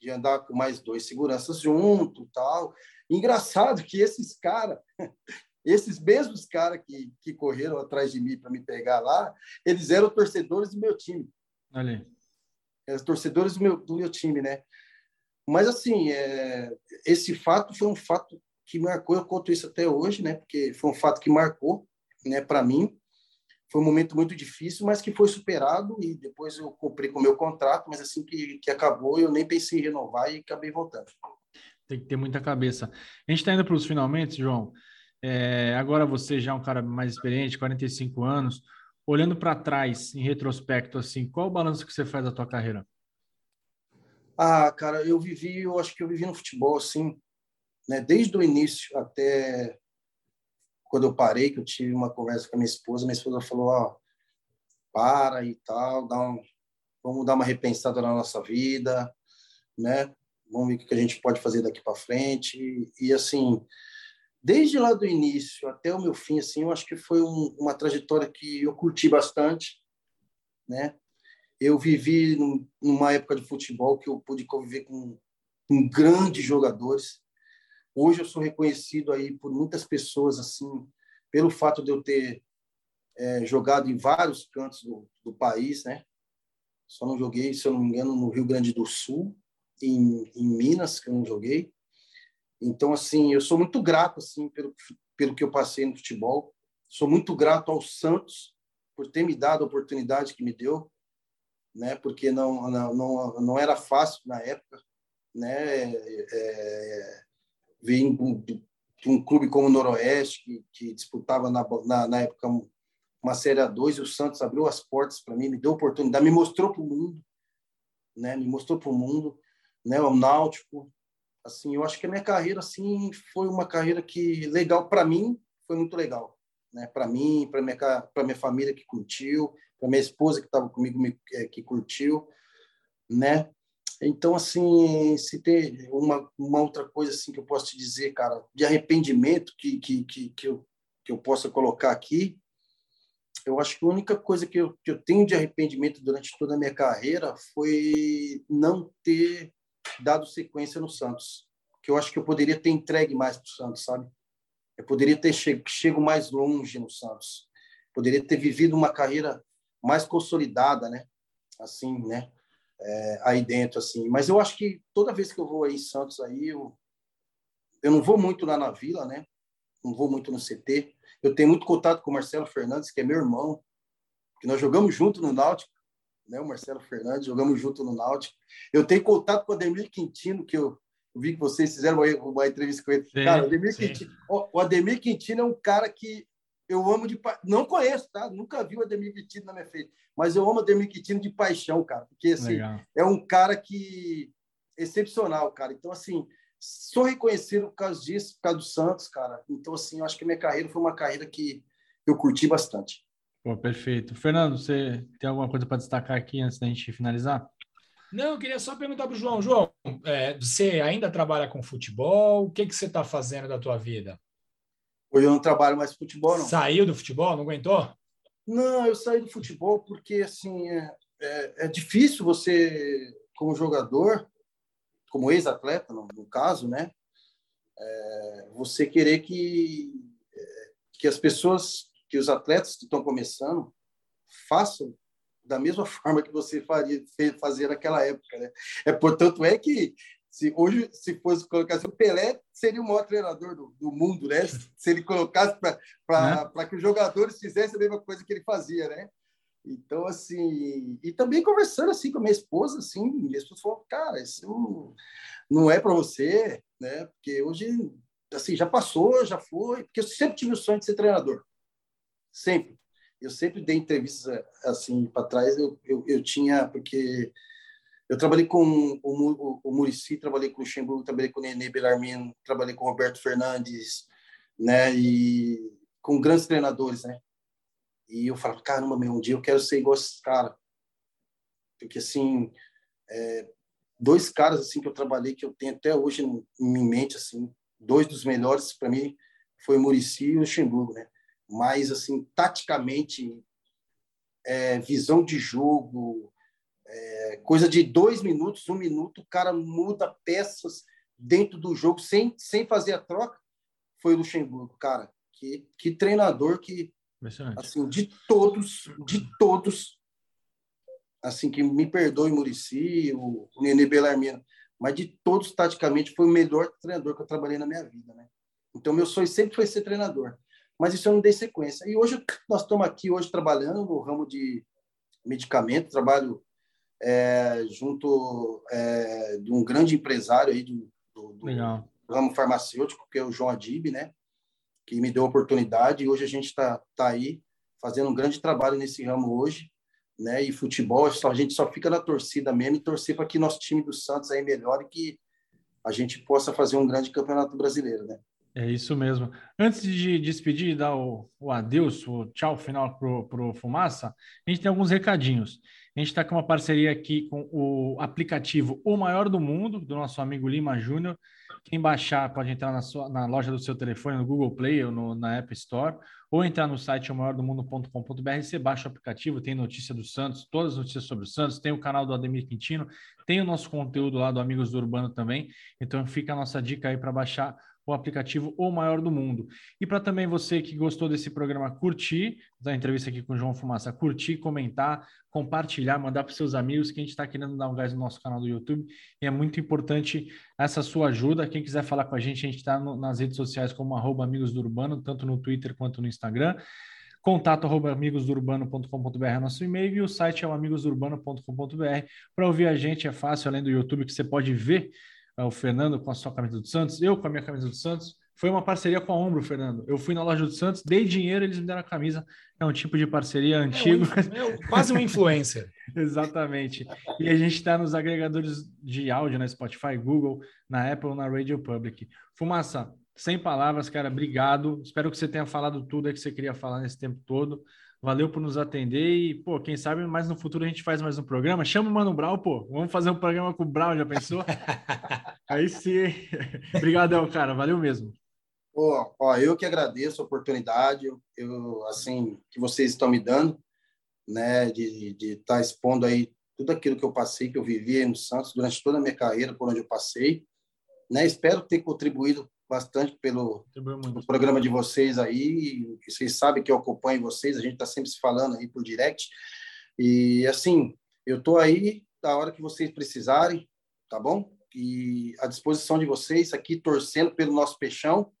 de andar com mais dois seguranças junto tal. Engraçado que esses caras, esses mesmos caras que, que correram atrás de mim para me pegar lá, eles eram torcedores do meu time. É, os torcedores do meu, do meu time, né? Mas, assim, é, esse fato foi um fato que marcou, eu conto isso até hoje, né? Porque foi um fato que marcou, né, para mim. Foi um momento muito difícil, mas que foi superado e depois eu comprei com o meu contrato, mas assim que, que acabou, eu nem pensei em renovar e acabei voltando. Tem que ter muita cabeça. A gente está indo para os finalmente, João. É, agora você já é um cara mais experiente, 45 anos olhando para trás, em retrospecto, assim, qual o balanço que você faz da tua carreira? Ah, cara, eu vivi, eu acho que eu vivi no futebol, assim, né, desde o início até quando eu parei, que eu tive uma conversa com a minha esposa, minha esposa falou, ó, para e tal, dá um, vamos dar uma repensada na nossa vida, né? Vamos ver o que a gente pode fazer daqui para frente. E, e assim, desde lá do início até o meu fim, assim, eu acho que foi um, uma trajetória que eu curti bastante, né? Eu vivi num, numa época de futebol que eu pude conviver com, com grandes jogadores. Hoje eu sou reconhecido aí por muitas pessoas, assim, pelo fato de eu ter é, jogado em vários cantos do, do país, né? Só não joguei, se eu não me engano, no Rio Grande do Sul, em, em Minas, que eu não joguei. Então, assim, eu sou muito grato assim pelo, pelo que eu passei no futebol. Sou muito grato ao Santos por ter me dado a oportunidade que me deu, né? Porque não não não, não era fácil na época, né? É, vir de um clube como o Noroeste que, que disputava na, na, na época uma série A2 e o Santos abriu as portas para mim, me deu oportunidade, me mostrou para o mundo, né? Me mostrou para o mundo, né? O Náutico, assim, eu acho que a minha carreira assim foi uma carreira que legal para mim, foi muito legal, né? Para mim, para minha para minha família que curtiu, para minha esposa que estava comigo é, que curtiu, né? Então, assim, se tem uma, uma outra coisa assim que eu posso te dizer, cara, de arrependimento que, que, que, que, eu, que eu possa colocar aqui, eu acho que a única coisa que eu, que eu tenho de arrependimento durante toda a minha carreira foi não ter dado sequência no Santos. Que eu acho que eu poderia ter entregue mais para o Santos, sabe? Eu poderia ter che chego mais longe no Santos. Poderia ter vivido uma carreira mais consolidada, né? Assim, né? É, aí dentro, assim. Mas eu acho que toda vez que eu vou aí em Santos, aí eu, eu não vou muito lá na Vila, né? Não vou muito no CT. Eu tenho muito contato com o Marcelo Fernandes, que é meu irmão, que nós jogamos junto no Náutico, né? O Marcelo Fernandes, jogamos junto no Náutico. Eu tenho contato com o Ademir Quintino, que eu, vi que vocês fizeram uma, uma entrevista com ele. Sim, cara, o Ademir, Quintino, o Ademir Quintino é um cara que eu amo de não conheço, tá? Nunca vi o Ademir Quintino na minha frente, mas eu amo o Ademir Quintino de paixão, cara, porque assim, Legal. é um cara que excepcional, cara. Então assim, sou reconhecido por causa disso, por causa do Santos, cara. Então assim, eu acho que minha carreira foi uma carreira que eu curti bastante. Pô, perfeito. Fernando, você tem alguma coisa para destacar aqui antes da gente finalizar? Não, eu queria só perguntar para o João. João, é, você ainda trabalha com futebol? O que, que você está fazendo da tua vida? Hoje eu não trabalho mais futebol, não. Saiu do futebol? Não aguentou? Não, eu saí do futebol porque, assim, é, é, é difícil você, como jogador, como ex-atleta, no, no, caso, né? É, você querer que, é, que as pessoas, que os atletas que estão começando, façam da mesma forma que você faria fazer naquela época, né? É portanto é que se hoje se fosse colocar assim, o Pelé seria o maior treinador do, do mundo, né? Se ele colocasse para né? que os jogadores fizessem a mesma coisa que ele fazia, né? Então, assim, e também conversando assim com a minha esposa, assim, minha esposa falou, cara, isso não é para você, né? Porque hoje, assim, já passou, já foi, porque eu sempre tive o sonho de ser treinador, sempre. Eu sempre dei entrevistas assim para trás, eu, eu, eu tinha, porque eu trabalhei com o, o, Murici, trabalhei com o Luxemburgo, trabalhei com o Nenê Belarmino, trabalhei com o Roberto Fernandes, né? E com grandes treinadores, né? E eu falava, caramba, meu, um dia eu quero ser igual esse cara. Porque, assim, é, dois caras, assim, que eu trabalhei, que eu tenho até hoje em mente, assim, dois dos melhores para mim foi o Murici e o Luxemburgo, né? Mas, assim, taticamente, é, visão de jogo, é, coisa de dois minutos, um minuto, o cara muda peças dentro do jogo sem, sem fazer a troca. Foi o Luxemburgo, cara. Que, que treinador que, assim, de todos, de todos, assim, que me perdoe Murici, o, Nenê Belarmino, mas de todos, taticamente, foi o melhor treinador que eu trabalhei na minha vida, né? Então, meu sonho sempre foi ser treinador. Mas isso eu não dei sequência. E hoje, nós estamos aqui hoje trabalhando no ramo de medicamento, trabalho é, junto é, de um grande empresário aí do, do, do ramo farmacêutico, que é o João Adib, né? Que me deu a oportunidade e hoje a gente está tá aí fazendo um grande trabalho nesse ramo hoje, né? E futebol, a gente só fica na torcida mesmo e torcer para que nosso time do Santos aí melhore e que a gente possa fazer um grande campeonato brasileiro, né? É isso mesmo. Antes de despedir e dar o, o adeus, o tchau final para o Fumaça, a gente tem alguns recadinhos. A gente está com uma parceria aqui com o aplicativo O Maior do Mundo, do nosso amigo Lima Júnior. Quem baixar pode entrar na, sua, na loja do seu telefone, no Google Play ou no, na App Store, ou entrar no site omaiordomundo.com.br. Você baixa o aplicativo, tem notícia do Santos, todas as notícias sobre o Santos, tem o canal do Ademir Quintino, tem o nosso conteúdo lá do Amigos do Urbano também. Então fica a nossa dica aí para baixar o aplicativo O Maior do Mundo. E para também você que gostou desse programa curtir, da entrevista aqui com o João Fumaça, curtir, comentar, compartilhar, mandar para seus amigos, que a gente está querendo dar um gás no nosso canal do YouTube. E é muito importante essa sua ajuda. Quem quiser falar com a gente, a gente está nas redes sociais como arroba Amigos do Urbano, tanto no Twitter quanto no Instagram. Contato arroba é nosso e-mail e o site é o. Para ouvir a gente é fácil, além do YouTube, que você pode ver o Fernando com a sua camisa do Santos, eu com a minha camisa do Santos. Foi uma parceria com a Ombro, Fernando. Eu fui na loja do Santos, dei dinheiro, eles me deram a camisa. É um tipo de parceria antigo. É, um, é quase um influencer. Exatamente. E a gente está nos agregadores de áudio na Spotify, Google, na Apple, na Radio Public. Fumaça, sem palavras, cara, obrigado. Espero que você tenha falado tudo que você queria falar nesse tempo todo. Valeu por nos atender e, pô, quem sabe mais no futuro a gente faz mais um programa. Chama o Mano Brau, pô. Vamos fazer um programa com o Brau, já pensou? Aí sim. Obrigadão, cara. Valeu mesmo. Pô, ó, eu que agradeço a oportunidade, eu, assim, que vocês estão me dando, né, de estar tá expondo aí tudo aquilo que eu passei, que eu vivi aí no Santos durante toda a minha carreira, por onde eu passei, né, espero ter contribuído bastante pelo, pelo programa de vocês aí, vocês sabem que eu acompanho vocês, a gente está sempre se falando aí por direct, e assim, eu estou aí da hora que vocês precisarem, tá bom? E à disposição de vocês aqui, torcendo pelo nosso peixão,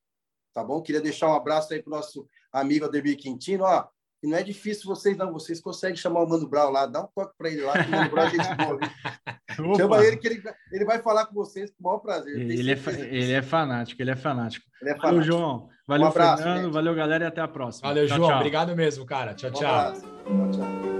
tá bom? Queria deixar um abraço aí para o nosso amigo Ademir Quintino, ó, e não é difícil vocês, não. Vocês conseguem chamar o Mano Brown lá, dá um toque para ele lá, que o Mano Brown é gente boa. Chama ele que ele, ele vai falar com vocês com o maior prazer. Ele é, ele é fanático, ele é fanático. Ele é fanático. Valeu, João. Valeu, um abraço, Fernando. Gente. Valeu, galera, e até a próxima. Valeu, tchau, João. Tchau. Obrigado mesmo, cara. Tchau, tchau. Um tchau, tchau.